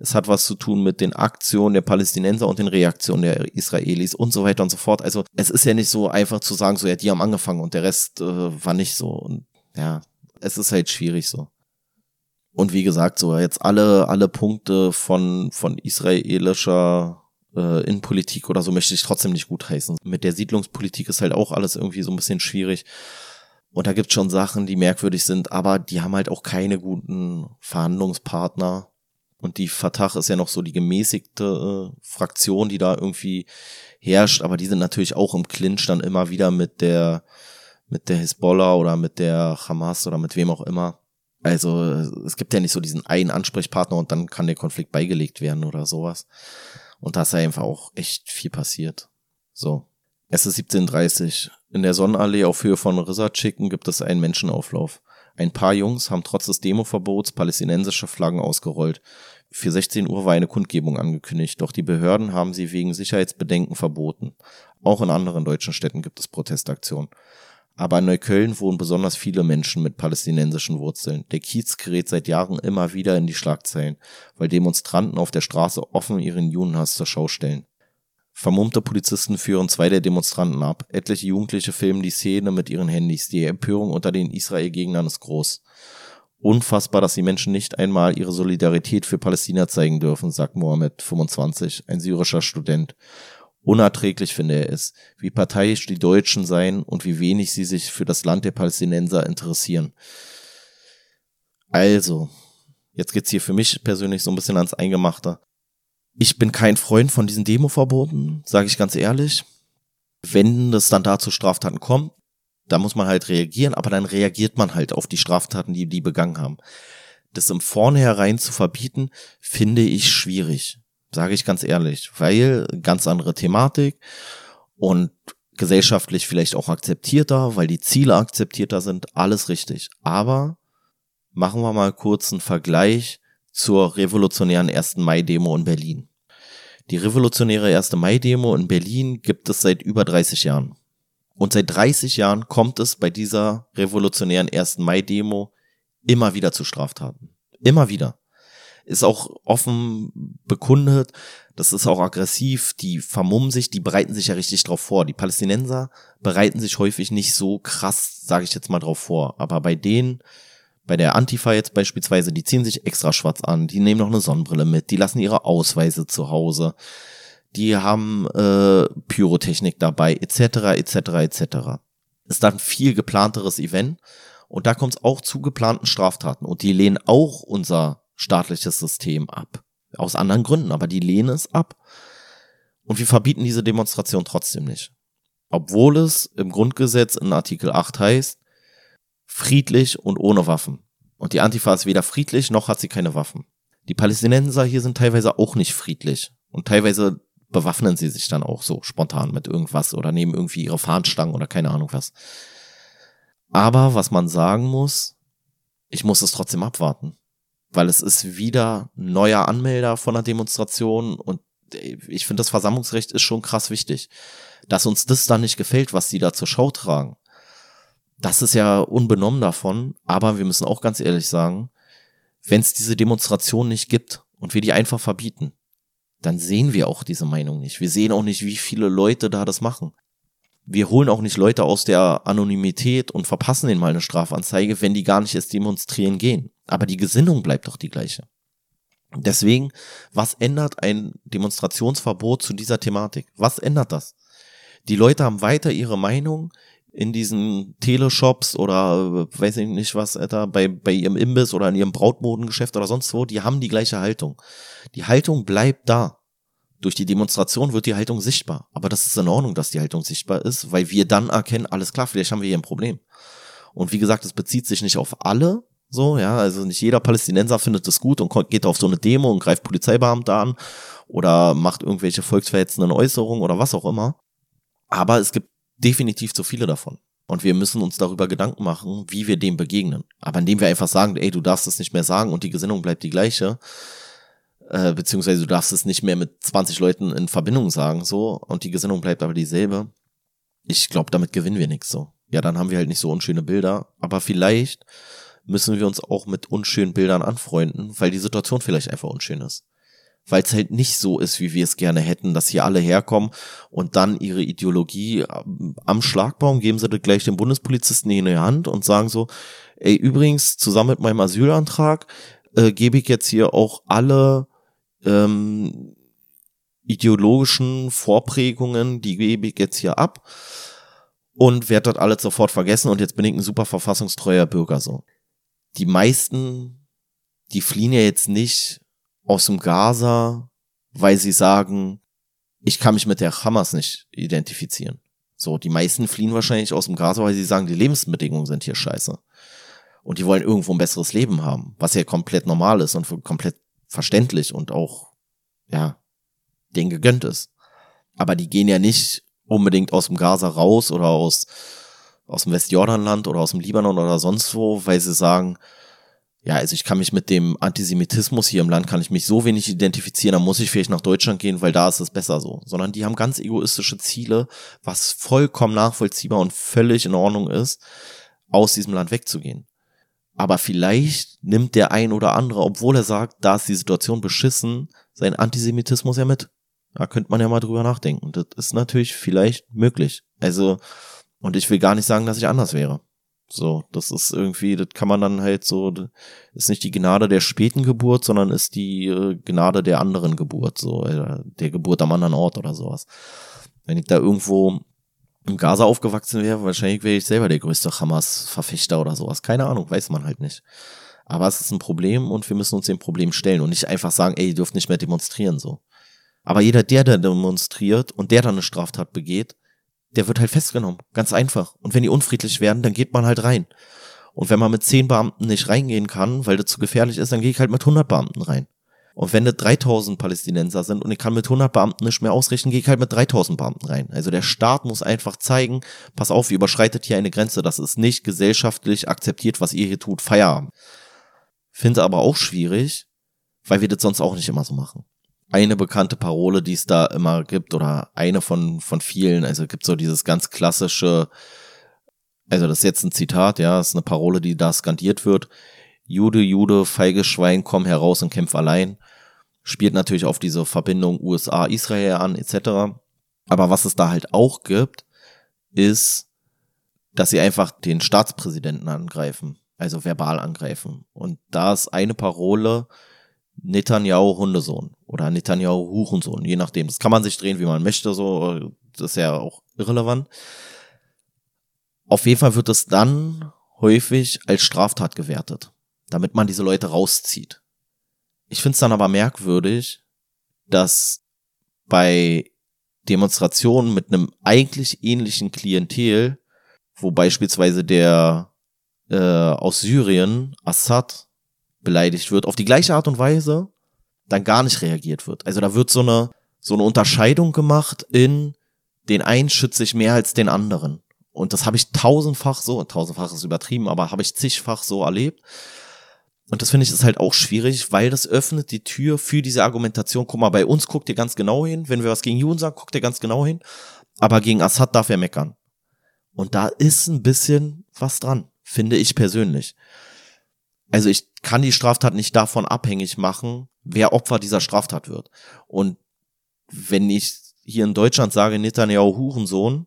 Es hat was zu tun mit den Aktionen der Palästinenser und den Reaktionen der Israelis und so weiter und so fort. Also es ist ja nicht so einfach zu sagen, so ja, die haben angefangen und der Rest äh, war nicht so. Und ja, es ist halt schwierig so. Und wie gesagt, so jetzt alle, alle Punkte von, von israelischer äh, Innenpolitik oder so möchte ich trotzdem nicht gutheißen. Mit der Siedlungspolitik ist halt auch alles irgendwie so ein bisschen schwierig. Und da gibt schon Sachen, die merkwürdig sind, aber die haben halt auch keine guten Verhandlungspartner. Und die Fatah ist ja noch so die gemäßigte äh, Fraktion, die da irgendwie herrscht, aber die sind natürlich auch im Clinch dann immer wieder mit der, mit der Hisbollah oder mit der Hamas oder mit wem auch immer. Also es gibt ja nicht so diesen einen Ansprechpartner und dann kann der Konflikt beigelegt werden oder sowas. Und da ist ja einfach auch echt viel passiert. So. Es ist 17.30 In der Sonnenallee auf Höhe von Rissardschicken gibt es einen Menschenauflauf. Ein paar Jungs haben trotz des Demoverbots palästinensische Flaggen ausgerollt. Für 16 Uhr war eine Kundgebung angekündigt, doch die Behörden haben sie wegen Sicherheitsbedenken verboten. Auch in anderen deutschen Städten gibt es Protestaktionen. Aber in Neukölln wohnen besonders viele Menschen mit palästinensischen Wurzeln. Der Kiez gerät seit Jahren immer wieder in die Schlagzeilen, weil Demonstranten auf der Straße offen ihren Judenhass zur Schau stellen. Vermummte Polizisten führen zwei der Demonstranten ab. Etliche Jugendliche filmen die Szene mit ihren Handys. Die Empörung unter den Israel-Gegnern ist groß. Unfassbar, dass die Menschen nicht einmal ihre Solidarität für Palästina zeigen dürfen, sagt Mohammed, 25, ein syrischer Student. Unerträglich finde er es, wie parteiisch die Deutschen seien und wie wenig sie sich für das Land der Palästinenser interessieren. Also, jetzt geht's hier für mich persönlich so ein bisschen ans Eingemachte. Ich bin kein Freund von diesen Demoverboten, sage ich ganz ehrlich. Wenn es dann dazu Straftaten kommt, da muss man halt reagieren, aber dann reagiert man halt auf die Straftaten, die die begangen haben. Das im Vornherein zu verbieten, finde ich schwierig, sage ich ganz ehrlich, weil ganz andere Thematik und gesellschaftlich vielleicht auch akzeptierter, weil die Ziele akzeptierter sind, alles richtig. Aber machen wir mal kurz einen Vergleich zur revolutionären 1. Mai-Demo in Berlin. Die revolutionäre 1. Mai-Demo in Berlin gibt es seit über 30 Jahren. Und seit 30 Jahren kommt es bei dieser revolutionären 1. Mai-Demo immer wieder zu Straftaten. Immer wieder. Ist auch offen bekundet, das ist auch aggressiv, die vermummen sich, die bereiten sich ja richtig drauf vor. Die Palästinenser bereiten sich häufig nicht so krass, sage ich jetzt mal, drauf vor. Aber bei denen bei der Antifa jetzt beispielsweise, die ziehen sich extra schwarz an, die nehmen noch eine Sonnenbrille mit, die lassen ihre Ausweise zu Hause, die haben äh, Pyrotechnik dabei, etc., etc., etc. Ist dann viel geplanteres Event und da kommt es auch zu geplanten Straftaten und die lehnen auch unser staatliches System ab. Aus anderen Gründen, aber die lehnen es ab. Und wir verbieten diese Demonstration trotzdem nicht. Obwohl es im Grundgesetz in Artikel 8 heißt, friedlich und ohne Waffen. Und die Antifa ist weder friedlich noch hat sie keine Waffen. Die Palästinenser hier sind teilweise auch nicht friedlich. Und teilweise bewaffnen sie sich dann auch so spontan mit irgendwas oder nehmen irgendwie ihre Fahnenstangen oder keine Ahnung was. Aber was man sagen muss, ich muss es trotzdem abwarten. Weil es ist wieder neuer Anmelder von einer Demonstration und ich finde, das Versammlungsrecht ist schon krass wichtig. Dass uns das dann nicht gefällt, was sie da zur Schau tragen, das ist ja unbenommen davon, aber wir müssen auch ganz ehrlich sagen, wenn es diese Demonstration nicht gibt und wir die einfach verbieten, dann sehen wir auch diese Meinung nicht. Wir sehen auch nicht, wie viele Leute da das machen. Wir holen auch nicht Leute aus der Anonymität und verpassen denen mal eine Strafanzeige, wenn die gar nicht erst demonstrieren gehen. Aber die Gesinnung bleibt doch die gleiche. Deswegen, was ändert ein Demonstrationsverbot zu dieser Thematik? Was ändert das? Die Leute haben weiter ihre Meinung, in diesen Teleshops oder äh, weiß ich nicht was, Alter, bei, bei ihrem Imbiss oder in ihrem Brautmodengeschäft oder sonst wo, die haben die gleiche Haltung. Die Haltung bleibt da. Durch die Demonstration wird die Haltung sichtbar. Aber das ist in Ordnung, dass die Haltung sichtbar ist, weil wir dann erkennen, alles klar, vielleicht haben wir hier ein Problem. Und wie gesagt, es bezieht sich nicht auf alle, so, ja, also nicht jeder Palästinenser findet es gut und geht auf so eine Demo und greift Polizeibeamte an oder macht irgendwelche volksverhetzenden Äußerungen oder was auch immer. Aber es gibt definitiv zu viele davon. Und wir müssen uns darüber Gedanken machen, wie wir dem begegnen. Aber indem wir einfach sagen, ey, du darfst es nicht mehr sagen und die Gesinnung bleibt die gleiche, äh, beziehungsweise du darfst es nicht mehr mit 20 Leuten in Verbindung sagen, so, und die Gesinnung bleibt aber dieselbe. Ich glaube, damit gewinnen wir nichts so. Ja, dann haben wir halt nicht so unschöne Bilder, aber vielleicht müssen wir uns auch mit unschönen Bildern anfreunden, weil die Situation vielleicht einfach unschön ist weil es halt nicht so ist, wie wir es gerne hätten, dass hier alle herkommen und dann ihre Ideologie ähm, am Schlagbaum geben sie gleich den Bundespolizisten in die Hand und sagen so, ey, übrigens, zusammen mit meinem Asylantrag äh, gebe ich jetzt hier auch alle ähm, ideologischen Vorprägungen, die gebe ich jetzt hier ab und werde das alles sofort vergessen und jetzt bin ich ein super verfassungstreuer Bürger so. Die meisten, die fliehen ja jetzt nicht aus dem Gaza, weil sie sagen, ich kann mich mit der Hamas nicht identifizieren. So, die meisten fliehen wahrscheinlich aus dem Gaza, weil sie sagen, die Lebensbedingungen sind hier scheiße. Und die wollen irgendwo ein besseres Leben haben, was ja komplett normal ist und komplett verständlich und auch, ja, denen gegönnt ist. Aber die gehen ja nicht unbedingt aus dem Gaza raus oder aus, aus dem Westjordanland oder aus dem Libanon oder sonst wo, weil sie sagen, ja, also ich kann mich mit dem Antisemitismus hier im Land kann ich mich so wenig identifizieren, dann muss ich vielleicht nach Deutschland gehen, weil da ist es besser so. Sondern die haben ganz egoistische Ziele, was vollkommen nachvollziehbar und völlig in Ordnung ist, aus diesem Land wegzugehen. Aber vielleicht nimmt der ein oder andere, obwohl er sagt, da ist die Situation beschissen, seinen Antisemitismus ja mit. Da könnte man ja mal drüber nachdenken. Das ist natürlich vielleicht möglich. Also, und ich will gar nicht sagen, dass ich anders wäre. So, das ist irgendwie, das kann man dann halt so, ist nicht die Gnade der späten Geburt, sondern ist die äh, Gnade der anderen Geburt, so, äh, der Geburt am anderen Ort oder sowas. Wenn ich da irgendwo im Gaza aufgewachsen wäre, wahrscheinlich wäre ich selber der größte Hamas-Verfechter oder sowas. Keine Ahnung, weiß man halt nicht. Aber es ist ein Problem und wir müssen uns dem Problem stellen und nicht einfach sagen, ey, ihr dürft nicht mehr demonstrieren, so. Aber jeder, der da demonstriert und der dann eine Straftat begeht, der wird halt festgenommen. Ganz einfach. Und wenn die unfriedlich werden, dann geht man halt rein. Und wenn man mit zehn Beamten nicht reingehen kann, weil das zu gefährlich ist, dann gehe ich halt mit 100 Beamten rein. Und wenn das 3000 Palästinenser sind und ich kann mit 100 Beamten nicht mehr ausrichten, gehe ich halt mit 3000 Beamten rein. Also der Staat muss einfach zeigen, pass auf, ihr überschreitet hier eine Grenze, das ist nicht gesellschaftlich akzeptiert, was ihr hier tut, Feierabend. Finde aber auch schwierig, weil wir das sonst auch nicht immer so machen eine bekannte Parole, die es da immer gibt, oder eine von, von vielen. Also gibt so dieses ganz klassische, also das ist jetzt ein Zitat, ja, ist eine Parole, die da skandiert wird. Jude, Jude, feiges Schwein, komm heraus und kämpf allein. Spielt natürlich auf diese Verbindung USA-Israel an, etc. Aber was es da halt auch gibt, ist, dass sie einfach den Staatspräsidenten angreifen, also verbal angreifen. Und da ist eine Parole, Netanyahu Hundesohn oder Netanyahu Hurensohn, je nachdem. Das kann man sich drehen, wie man möchte, so. Das ist ja auch irrelevant. Auf jeden Fall wird es dann häufig als Straftat gewertet, damit man diese Leute rauszieht. Ich finde es dann aber merkwürdig, dass bei Demonstrationen mit einem eigentlich ähnlichen Klientel, wo beispielsweise der äh, aus Syrien, Assad, beleidigt wird, auf die gleiche Art und Weise dann gar nicht reagiert wird. Also da wird so eine, so eine Unterscheidung gemacht in den einen schütze ich mehr als den anderen. Und das habe ich tausendfach so, tausendfach ist übertrieben, aber habe ich zigfach so erlebt. Und das finde ich ist halt auch schwierig, weil das öffnet die Tür für diese Argumentation. Guck mal, bei uns guckt ihr ganz genau hin. Wenn wir was gegen Juden sagen, guckt ihr ganz genau hin. Aber gegen Assad darf er meckern. Und da ist ein bisschen was dran, finde ich persönlich also ich kann die Straftat nicht davon abhängig machen, wer Opfer dieser Straftat wird. Und wenn ich hier in Deutschland sage, Netanyahu Hurensohn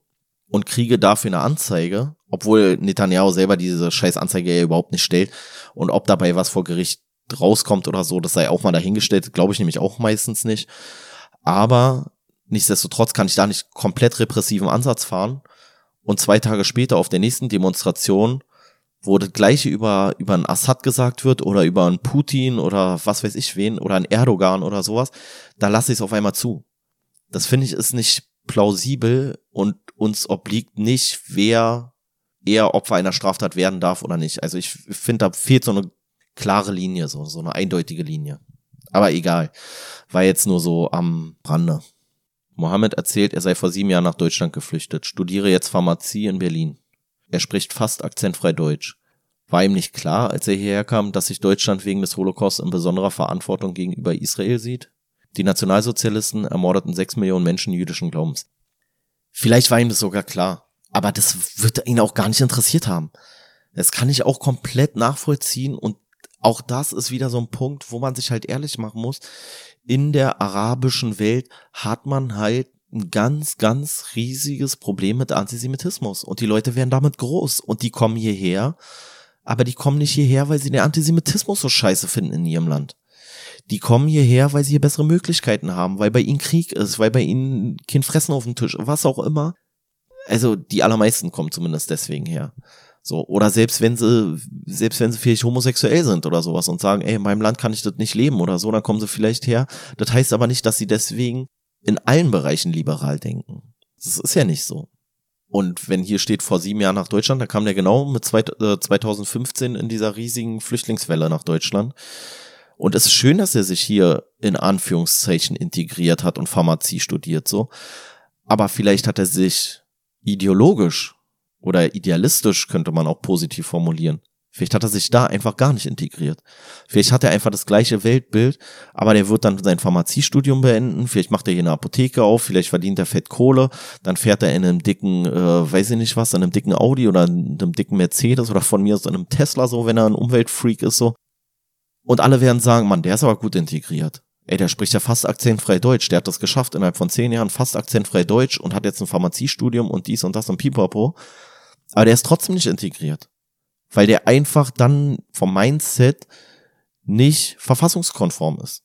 und kriege dafür eine Anzeige, obwohl Netanyahu selber diese scheiß Anzeige ja überhaupt nicht stellt und ob dabei was vor Gericht rauskommt oder so, das sei auch mal dahingestellt, glaube ich nämlich auch meistens nicht. Aber nichtsdestotrotz kann ich da nicht komplett repressiven Ansatz fahren und zwei Tage später auf der nächsten Demonstration wo das gleiche über, über einen Assad gesagt wird oder über einen Putin oder was weiß ich wen oder einen Erdogan oder sowas, da lasse ich es auf einmal zu. Das finde ich ist nicht plausibel und uns obliegt nicht, wer eher Opfer einer Straftat werden darf oder nicht. Also ich finde, da fehlt so eine klare Linie, so, so eine eindeutige Linie. Aber egal. War jetzt nur so am Rande. Mohammed erzählt, er sei vor sieben Jahren nach Deutschland geflüchtet, studiere jetzt Pharmazie in Berlin. Er spricht fast akzentfrei Deutsch. War ihm nicht klar, als er hierher kam, dass sich Deutschland wegen des Holocaust in besonderer Verantwortung gegenüber Israel sieht? Die Nationalsozialisten ermordeten sechs Millionen Menschen jüdischen Glaubens. Vielleicht war ihm das sogar klar, aber das wird ihn auch gar nicht interessiert haben. Das kann ich auch komplett nachvollziehen und auch das ist wieder so ein Punkt, wo man sich halt ehrlich machen muss. In der arabischen Welt hat man halt ein ganz, ganz riesiges Problem mit Antisemitismus. Und die Leute werden damit groß. Und die kommen hierher, aber die kommen nicht hierher, weil sie den Antisemitismus so scheiße finden in ihrem Land. Die kommen hierher, weil sie hier bessere Möglichkeiten haben, weil bei ihnen Krieg ist, weil bei ihnen kein Fressen auf dem Tisch, was auch immer. Also die allermeisten kommen zumindest deswegen her. So, oder selbst wenn sie, selbst wenn sie vielleicht homosexuell sind oder sowas und sagen, ey, in meinem Land kann ich das nicht leben oder so, dann kommen sie vielleicht her. Das heißt aber nicht, dass sie deswegen in allen Bereichen liberal denken. Das ist ja nicht so. Und wenn hier steht vor sieben Jahren nach Deutschland, da kam der genau mit zwei, äh, 2015 in dieser riesigen Flüchtlingswelle nach Deutschland. Und es ist schön, dass er sich hier in Anführungszeichen integriert hat und Pharmazie studiert, so. Aber vielleicht hat er sich ideologisch oder idealistisch, könnte man auch positiv formulieren, Vielleicht hat er sich da einfach gar nicht integriert. Vielleicht hat er einfach das gleiche Weltbild, aber der wird dann sein Pharmaziestudium beenden. Vielleicht macht er hier eine Apotheke auf, vielleicht verdient er Fett Kohle, dann fährt er in einem dicken, äh, weiß ich nicht was, in einem dicken Audi oder in einem dicken Mercedes oder von mir aus in einem Tesla so, wenn er ein Umweltfreak ist so. Und alle werden sagen, Mann, der ist aber gut integriert. Ey, der spricht ja fast akzentfrei Deutsch. Der hat das geschafft innerhalb von zehn Jahren fast akzentfrei Deutsch und hat jetzt ein Pharmaziestudium und dies und das und pipapo. Aber der ist trotzdem nicht integriert weil der einfach dann vom Mindset nicht verfassungskonform ist.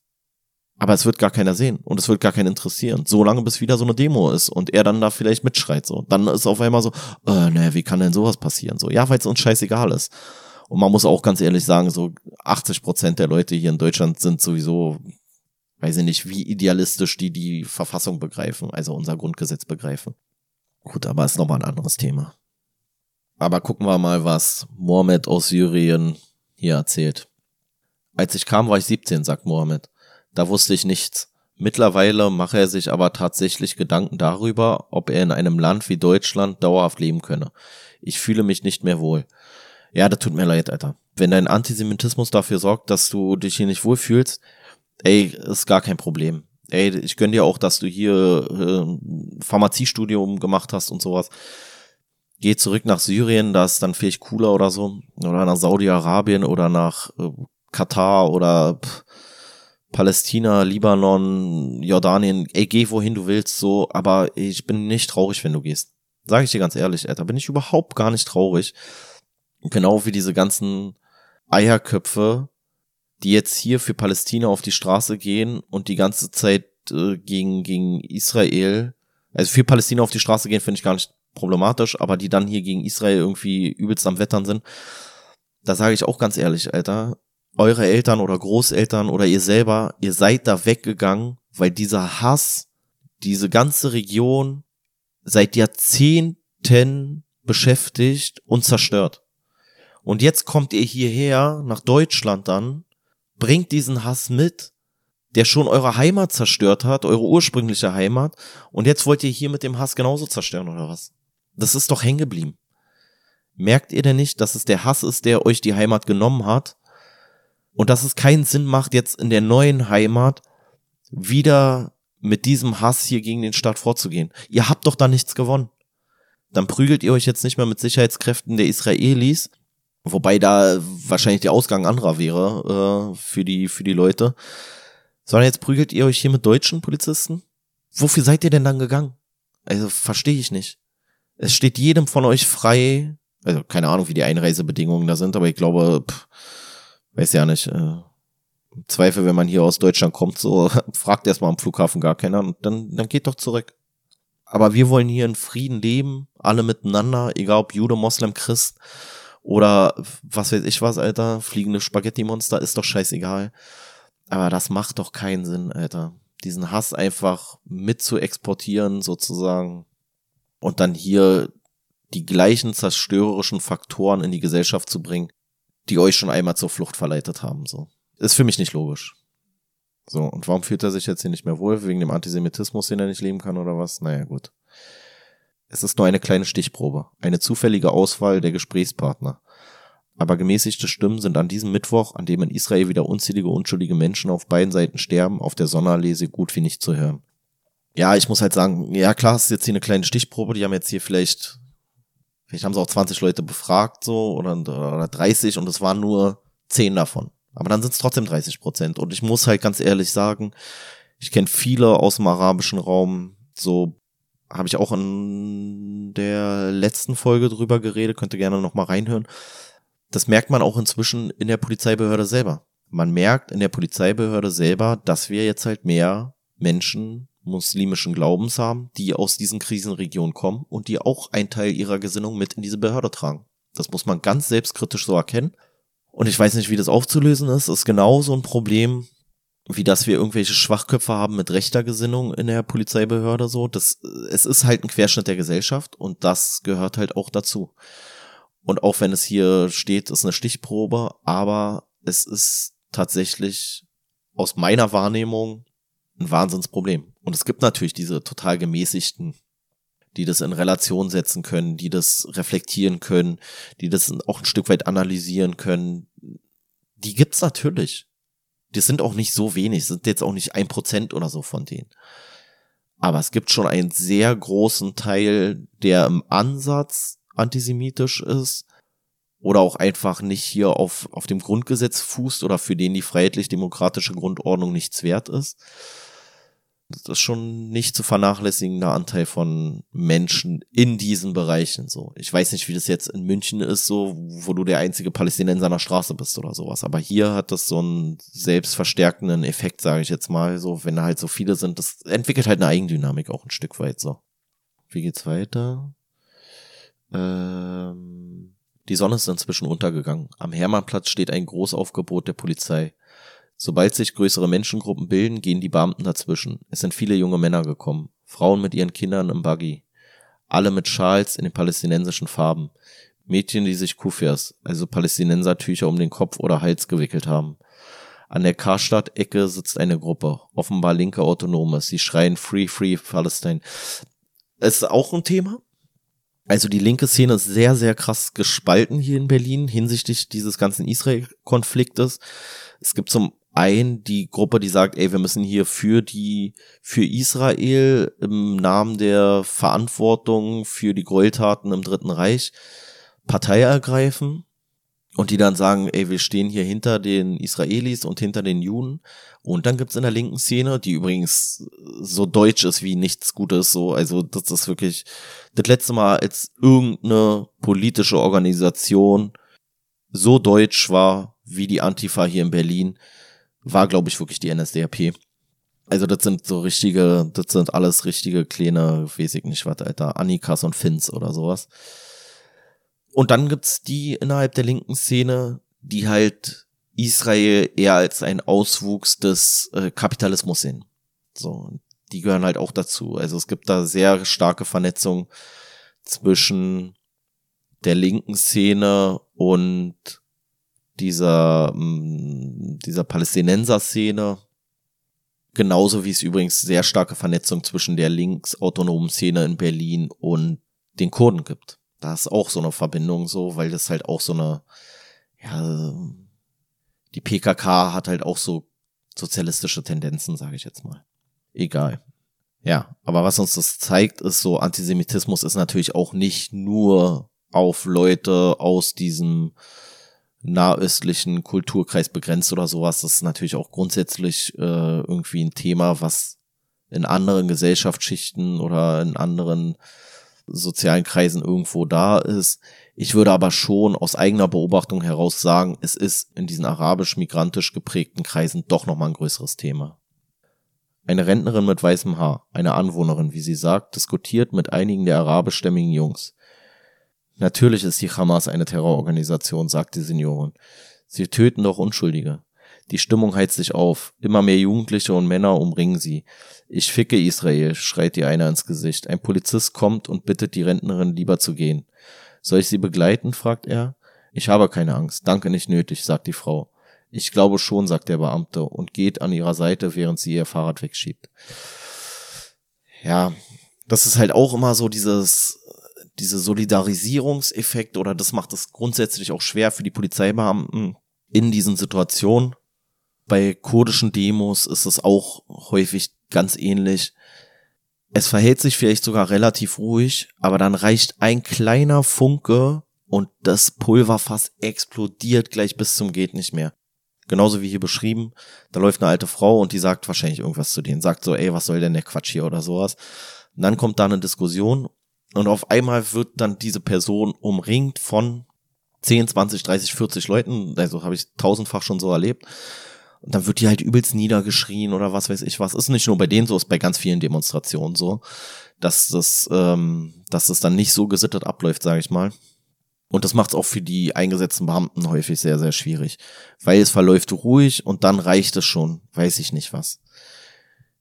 Aber es wird gar keiner sehen und es wird gar keinen interessieren. Solange bis wieder so eine Demo ist und er dann da vielleicht mitschreit so. Dann ist auf einmal so, äh, ne, wie kann denn sowas passieren? So, ja, weil es uns scheißegal ist. Und man muss auch ganz ehrlich sagen, so 80 Prozent der Leute hier in Deutschland sind sowieso, weiß ich nicht, wie idealistisch die die Verfassung begreifen, also unser Grundgesetz begreifen. Gut, aber ist nochmal ein anderes Thema. Aber gucken wir mal, was Mohammed aus Syrien hier erzählt. Als ich kam, war ich 17, sagt Mohammed. Da wusste ich nichts. Mittlerweile mache er sich aber tatsächlich Gedanken darüber, ob er in einem Land wie Deutschland dauerhaft leben könne. Ich fühle mich nicht mehr wohl. Ja, das tut mir leid, Alter. Wenn dein Antisemitismus dafür sorgt, dass du dich hier nicht wohlfühlst, ey, ist gar kein Problem. Ey, ich gönn dir auch, dass du hier äh, Pharmaziestudium gemacht hast und sowas geh zurück nach Syrien, da ist dann vielleicht cooler oder so. Oder nach Saudi-Arabien oder nach äh, Katar oder pff, Palästina, Libanon, Jordanien, ey, geh wohin du willst, so, aber ich bin nicht traurig, wenn du gehst. Sag ich dir ganz ehrlich, Alter, bin ich überhaupt gar nicht traurig. Genau wie diese ganzen Eierköpfe, die jetzt hier für Palästina auf die Straße gehen und die ganze Zeit äh, gegen, gegen Israel, also für Palästina auf die Straße gehen, finde ich gar nicht problematisch, aber die dann hier gegen Israel irgendwie übelst am Wettern sind, da sage ich auch ganz ehrlich, Alter, eure Eltern oder Großeltern oder ihr selber, ihr seid da weggegangen, weil dieser Hass, diese ganze Region seit Jahrzehnten beschäftigt und zerstört. Und jetzt kommt ihr hierher nach Deutschland dann, bringt diesen Hass mit der schon eure Heimat zerstört hat, eure ursprüngliche Heimat, und jetzt wollt ihr hier mit dem Hass genauso zerstören, oder was? Das ist doch hängen geblieben. Merkt ihr denn nicht, dass es der Hass ist, der euch die Heimat genommen hat? Und dass es keinen Sinn macht, jetzt in der neuen Heimat wieder mit diesem Hass hier gegen den Staat vorzugehen. Ihr habt doch da nichts gewonnen. Dann prügelt ihr euch jetzt nicht mehr mit Sicherheitskräften der Israelis, wobei da wahrscheinlich der Ausgang anderer wäre äh, für die für die Leute, sondern jetzt prügelt ihr euch hier mit deutschen Polizisten. Wofür seid ihr denn dann gegangen? Also verstehe ich nicht es steht jedem von euch frei, also keine Ahnung, wie die Einreisebedingungen da sind, aber ich glaube, pff, weiß ja nicht, äh, Zweifel, wenn man hier aus Deutschland kommt, so fragt erstmal am Flughafen gar keiner und dann, dann geht doch zurück. Aber wir wollen hier in Frieden leben, alle miteinander, egal ob Jude, Moslem, Christ oder was weiß ich was, Alter, fliegende Spaghetti-Monster, ist doch scheißegal. Aber das macht doch keinen Sinn, Alter. Diesen Hass einfach mit zu exportieren, sozusagen und dann hier die gleichen zerstörerischen Faktoren in die Gesellschaft zu bringen, die euch schon einmal zur Flucht verleitet haben, so. Ist für mich nicht logisch. So, und warum fühlt er sich jetzt hier nicht mehr wohl? Wegen dem Antisemitismus, den er nicht leben kann oder was? Naja, gut. Es ist nur eine kleine Stichprobe, eine zufällige Auswahl der Gesprächspartner. Aber gemäßigte Stimmen sind an diesem Mittwoch, an dem in Israel wieder unzählige unschuldige Menschen auf beiden Seiten sterben, auf der Sonnenallee gut wie nicht zu hören ja, ich muss halt sagen, ja klar, es ist jetzt hier eine kleine Stichprobe, die haben jetzt hier vielleicht, vielleicht haben sie auch 20 Leute befragt so oder, oder 30 und es waren nur 10 davon. Aber dann sind es trotzdem 30 Prozent. Und ich muss halt ganz ehrlich sagen, ich kenne viele aus dem arabischen Raum, so habe ich auch in der letzten Folge drüber geredet, könnte gerne noch mal reinhören. Das merkt man auch inzwischen in der Polizeibehörde selber. Man merkt in der Polizeibehörde selber, dass wir jetzt halt mehr Menschen muslimischen Glaubens haben, die aus diesen Krisenregionen kommen und die auch einen Teil ihrer Gesinnung mit in diese Behörde tragen. Das muss man ganz selbstkritisch so erkennen. Und ich weiß nicht, wie das aufzulösen ist. Das ist genau so ein Problem, wie dass wir irgendwelche Schwachköpfe haben mit rechter Gesinnung in der Polizeibehörde so. Das, es ist halt ein Querschnitt der Gesellschaft und das gehört halt auch dazu. Und auch wenn es hier steht, ist eine Stichprobe, aber es ist tatsächlich aus meiner Wahrnehmung ein Wahnsinnsproblem. Und es gibt natürlich diese total gemäßigten, die das in Relation setzen können, die das reflektieren können, die das auch ein Stück weit analysieren können. Die gibt's natürlich. Die sind auch nicht so wenig, sind jetzt auch nicht ein Prozent oder so von denen. Aber es gibt schon einen sehr großen Teil, der im Ansatz antisemitisch ist oder auch einfach nicht hier auf, auf dem Grundgesetz fußt oder für den die freiheitlich-demokratische Grundordnung nichts wert ist das ist schon nicht zu vernachlässigender Anteil von Menschen in diesen Bereichen so. Ich weiß nicht, wie das jetzt in München ist, so, wo du der einzige Palästinenser an der Straße bist oder sowas. Aber hier hat das so einen selbstverstärkenden Effekt, sage ich jetzt mal, so, wenn da halt so viele sind, das entwickelt halt eine Eigendynamik auch ein Stück weit so. Wie geht's weiter? Ähm, die Sonne ist inzwischen untergegangen. Am Hermannplatz steht ein Großaufgebot der Polizei. Sobald sich größere Menschengruppen bilden, gehen die Beamten dazwischen. Es sind viele junge Männer gekommen, Frauen mit ihren Kindern im Buggy, alle mit Schals in den palästinensischen Farben, Mädchen, die sich Kufirs, also Palästinensertücher um den Kopf oder Hals gewickelt haben. An der Karstadt-Ecke sitzt eine Gruppe, offenbar linke Autonome. Sie schreien Free, Free Palestine. Es ist auch ein Thema. Also die linke Szene ist sehr, sehr krass gespalten hier in Berlin hinsichtlich dieses ganzen Israel-Konfliktes. Es gibt zum ein, die Gruppe, die sagt, ey, wir müssen hier für die, für Israel im Namen der Verantwortung für die Gräueltaten im Dritten Reich Partei ergreifen und die dann sagen, ey, wir stehen hier hinter den Israelis und hinter den Juden. Und dann gibt's in der linken Szene, die übrigens so deutsch ist wie nichts Gutes, so, also das ist wirklich das letzte Mal, als irgendeine politische Organisation so deutsch war wie die Antifa hier in Berlin, war, glaube ich, wirklich die NSDAP. Also das sind so richtige, das sind alles richtige kleine, weiß ich nicht was, Alter, Annikas und Finns oder sowas. Und dann gibt's die innerhalb der linken Szene, die halt Israel eher als ein Auswuchs des äh, Kapitalismus sehen. So, die gehören halt auch dazu. Also es gibt da sehr starke Vernetzung zwischen der linken Szene und dieser, mm, dieser Palästinenser-Szene. Genauso wie es übrigens sehr starke Vernetzung zwischen der linksautonomen Szene in Berlin und den Kurden gibt. Da ist auch so eine Verbindung so, weil das halt auch so eine, ja, die PKK hat halt auch so sozialistische Tendenzen, sage ich jetzt mal. Egal. Ja, aber was uns das zeigt, ist so, Antisemitismus ist natürlich auch nicht nur auf Leute aus diesem nahöstlichen Kulturkreis begrenzt oder sowas. Das ist natürlich auch grundsätzlich äh, irgendwie ein Thema, was in anderen Gesellschaftsschichten oder in anderen sozialen Kreisen irgendwo da ist. Ich würde aber schon aus eigener Beobachtung heraus sagen, es ist in diesen arabisch-migrantisch geprägten Kreisen doch nochmal ein größeres Thema. Eine Rentnerin mit weißem Haar, eine Anwohnerin, wie sie sagt, diskutiert mit einigen der arabischstämmigen Jungs. Natürlich ist die Hamas eine Terrororganisation, sagt die Seniorin. Sie töten doch Unschuldige. Die Stimmung heizt sich auf. Immer mehr Jugendliche und Männer umringen sie. Ich ficke Israel, schreit ihr einer ins Gesicht. Ein Polizist kommt und bittet die Rentnerin lieber zu gehen. Soll ich sie begleiten? fragt er. Ich habe keine Angst. Danke nicht nötig, sagt die Frau. Ich glaube schon, sagt der Beamte und geht an ihrer Seite, während sie ihr Fahrrad wegschiebt. Ja, das ist halt auch immer so dieses diese Solidarisierungseffekt oder das macht es grundsätzlich auch schwer für die Polizeibeamten in diesen Situationen. Bei kurdischen Demos ist es auch häufig ganz ähnlich. Es verhält sich vielleicht sogar relativ ruhig, aber dann reicht ein kleiner Funke und das Pulverfass explodiert gleich bis zum geht nicht mehr. Genauso wie hier beschrieben, da läuft eine alte Frau und die sagt wahrscheinlich irgendwas zu denen, sagt so, ey, was soll denn der Quatsch hier oder sowas. Und dann kommt da eine Diskussion und auf einmal wird dann diese Person umringt von 10, 20, 30, 40 Leuten. Also habe ich tausendfach schon so erlebt. Und dann wird die halt übelst niedergeschrien oder was weiß ich was. Ist nicht nur bei denen so, ist bei ganz vielen Demonstrationen so, dass das, ähm, dass das dann nicht so gesittet abläuft, sage ich mal. Und das macht es auch für die eingesetzten Beamten häufig sehr, sehr schwierig. Weil es verläuft ruhig und dann reicht es schon, weiß ich nicht was.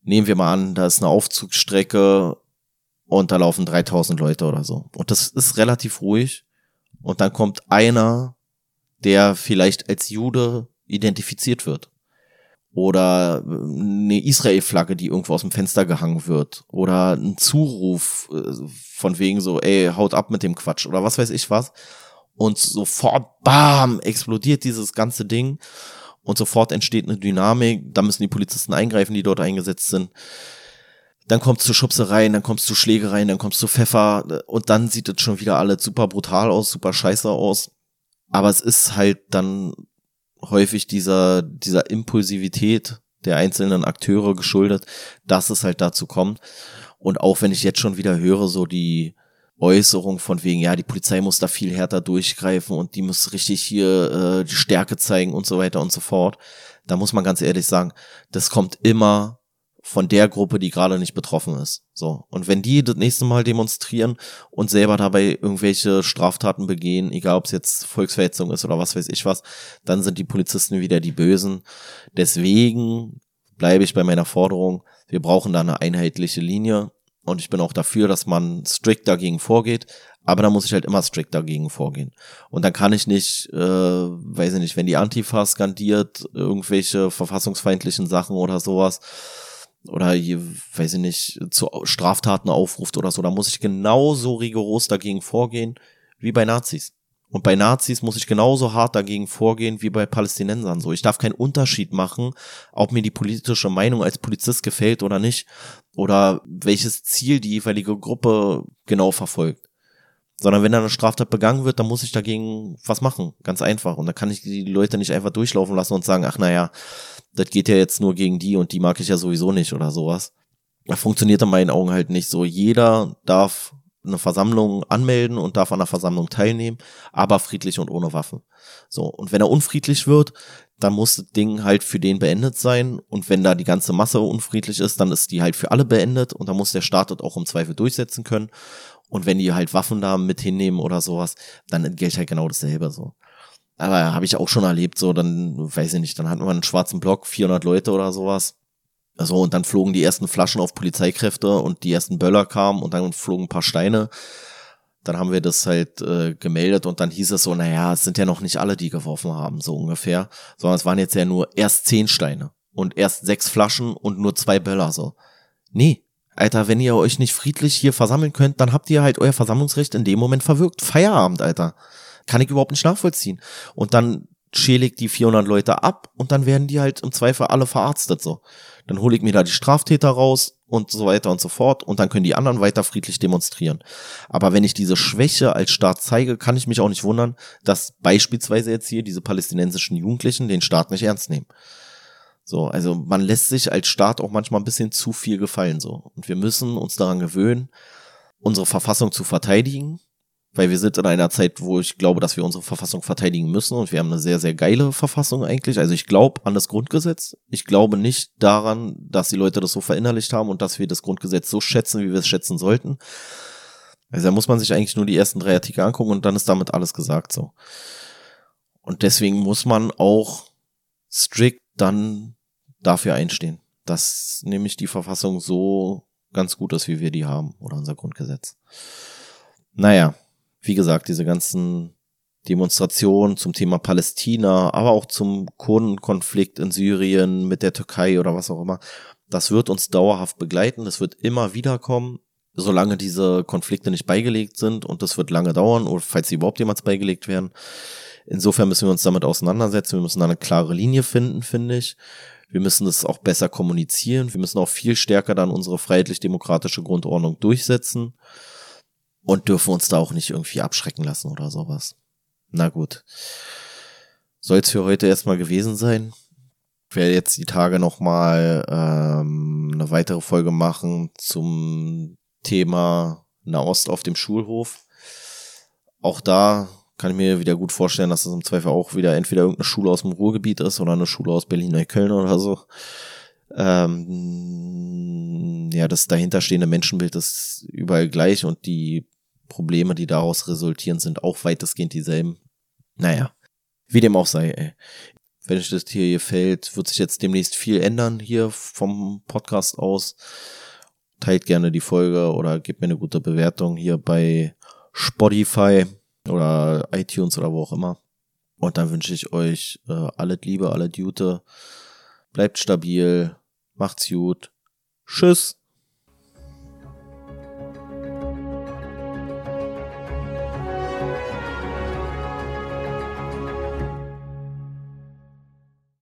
Nehmen wir mal an, da ist eine Aufzugsstrecke und da laufen 3000 Leute oder so. Und das ist relativ ruhig. Und dann kommt einer, der vielleicht als Jude identifiziert wird. Oder eine Israel-Flagge, die irgendwo aus dem Fenster gehangen wird. Oder ein Zuruf äh, von wegen so, ey, haut ab mit dem Quatsch. Oder was weiß ich was und sofort, bam, explodiert dieses ganze Ding und sofort entsteht eine Dynamik, da müssen die Polizisten eingreifen, die dort eingesetzt sind. Dann kommt es zu Schubsereien, dann kommt es zu Schlägereien, dann kommt es zu Pfeffer und dann sieht es schon wieder alles super brutal aus, super scheiße aus. Aber es ist halt dann häufig dieser, dieser Impulsivität der einzelnen Akteure geschuldet, dass es halt dazu kommt. Und auch wenn ich jetzt schon wieder höre, so die, Äußerung von wegen, ja, die Polizei muss da viel härter durchgreifen und die muss richtig hier äh, die Stärke zeigen und so weiter und so fort. Da muss man ganz ehrlich sagen, das kommt immer von der Gruppe, die gerade nicht betroffen ist. So. Und wenn die das nächste Mal demonstrieren und selber dabei irgendwelche Straftaten begehen, egal ob es jetzt Volksverhetzung ist oder was weiß ich was, dann sind die Polizisten wieder die Bösen. Deswegen bleibe ich bei meiner Forderung, wir brauchen da eine einheitliche Linie und ich bin auch dafür, dass man strikt dagegen vorgeht. Aber da muss ich halt immer strikt dagegen vorgehen. Und dann kann ich nicht, äh, weiß ich nicht, wenn die Antifa skandiert, irgendwelche verfassungsfeindlichen Sachen oder sowas, oder weiß ich nicht, zu Straftaten aufruft oder so, da muss ich genauso rigoros dagegen vorgehen wie bei Nazis. Und bei Nazis muss ich genauso hart dagegen vorgehen wie bei Palästinensern. So, ich darf keinen Unterschied machen, ob mir die politische Meinung als Polizist gefällt oder nicht, oder welches Ziel die jeweilige Gruppe genau verfolgt. Sondern wenn da eine Straftat begangen wird, dann muss ich dagegen was machen. Ganz einfach. Und da kann ich die Leute nicht einfach durchlaufen lassen und sagen, ach naja, das geht ja jetzt nur gegen die und die mag ich ja sowieso nicht oder sowas. Das funktioniert in meinen Augen halt nicht so. Jeder darf eine Versammlung anmelden und darf an der Versammlung teilnehmen, aber friedlich und ohne Waffen. So, und wenn er unfriedlich wird, dann muss das Ding halt für den beendet sein. Und wenn da die ganze Masse unfriedlich ist, dann ist die halt für alle beendet und dann muss der Staat das auch im Zweifel durchsetzen können. Und wenn die halt Waffen mit hinnehmen oder sowas, dann gilt halt genau dasselbe so. Aber habe ich auch schon erlebt, so, dann, weiß ich nicht, dann hatten wir einen schwarzen Block, 400 Leute oder sowas so, und dann flogen die ersten Flaschen auf Polizeikräfte und die ersten Böller kamen und dann flogen ein paar Steine. Dann haben wir das halt äh, gemeldet und dann hieß es so, naja, es sind ja noch nicht alle, die geworfen haben, so ungefähr. Sondern es waren jetzt ja nur erst zehn Steine und erst sechs Flaschen und nur zwei Böller, so. Nee, Alter, wenn ihr euch nicht friedlich hier versammeln könnt, dann habt ihr halt euer Versammlungsrecht in dem Moment verwirkt. Feierabend, Alter. Kann ich überhaupt nicht nachvollziehen. Und dann schäle ich die 400 Leute ab und dann werden die halt im Zweifel alle verarztet, so dann hole ich mir da die Straftäter raus und so weiter und so fort und dann können die anderen weiter friedlich demonstrieren. Aber wenn ich diese Schwäche als Staat zeige, kann ich mich auch nicht wundern, dass beispielsweise jetzt hier diese palästinensischen Jugendlichen den Staat nicht ernst nehmen. So, also man lässt sich als Staat auch manchmal ein bisschen zu viel gefallen so und wir müssen uns daran gewöhnen, unsere Verfassung zu verteidigen weil wir sind in einer Zeit, wo ich glaube, dass wir unsere Verfassung verteidigen müssen und wir haben eine sehr, sehr geile Verfassung eigentlich. Also ich glaube an das Grundgesetz. Ich glaube nicht daran, dass die Leute das so verinnerlicht haben und dass wir das Grundgesetz so schätzen, wie wir es schätzen sollten. Also da muss man sich eigentlich nur die ersten drei Artikel angucken und dann ist damit alles gesagt so. Und deswegen muss man auch strikt dann dafür einstehen, dass nämlich die Verfassung so ganz gut ist, wie wir die haben oder unser Grundgesetz. Naja, wie gesagt, diese ganzen Demonstrationen zum Thema Palästina, aber auch zum Kurdenkonflikt in Syrien mit der Türkei oder was auch immer, das wird uns dauerhaft begleiten, das wird immer wieder kommen, solange diese Konflikte nicht beigelegt sind und das wird lange dauern, oder falls sie überhaupt jemals beigelegt werden. Insofern müssen wir uns damit auseinandersetzen, wir müssen da eine klare Linie finden, finde ich. Wir müssen das auch besser kommunizieren, wir müssen auch viel stärker dann unsere freiheitlich-demokratische Grundordnung durchsetzen und dürfen uns da auch nicht irgendwie abschrecken lassen oder sowas. Na gut. Soll es für heute erstmal gewesen sein. Ich werde jetzt die Tage nochmal ähm, eine weitere Folge machen zum Thema Nahost auf dem Schulhof. Auch da kann ich mir wieder gut vorstellen, dass es im Zweifel auch wieder entweder irgendeine Schule aus dem Ruhrgebiet ist oder eine Schule aus Berlin-Neukölln oder so. Ähm, ja, das dahinterstehende Menschenbild ist überall gleich und die Probleme, die daraus resultieren, sind auch weitestgehend dieselben. Naja, wie dem auch sei, ey. Wenn euch das hier gefällt, wird sich jetzt demnächst viel ändern hier vom Podcast aus. Teilt gerne die Folge oder gebt mir eine gute Bewertung hier bei Spotify oder iTunes oder wo auch immer. Und dann wünsche ich euch äh, alles Liebe, alle Gute. Bleibt stabil. Macht's gut. Tschüss.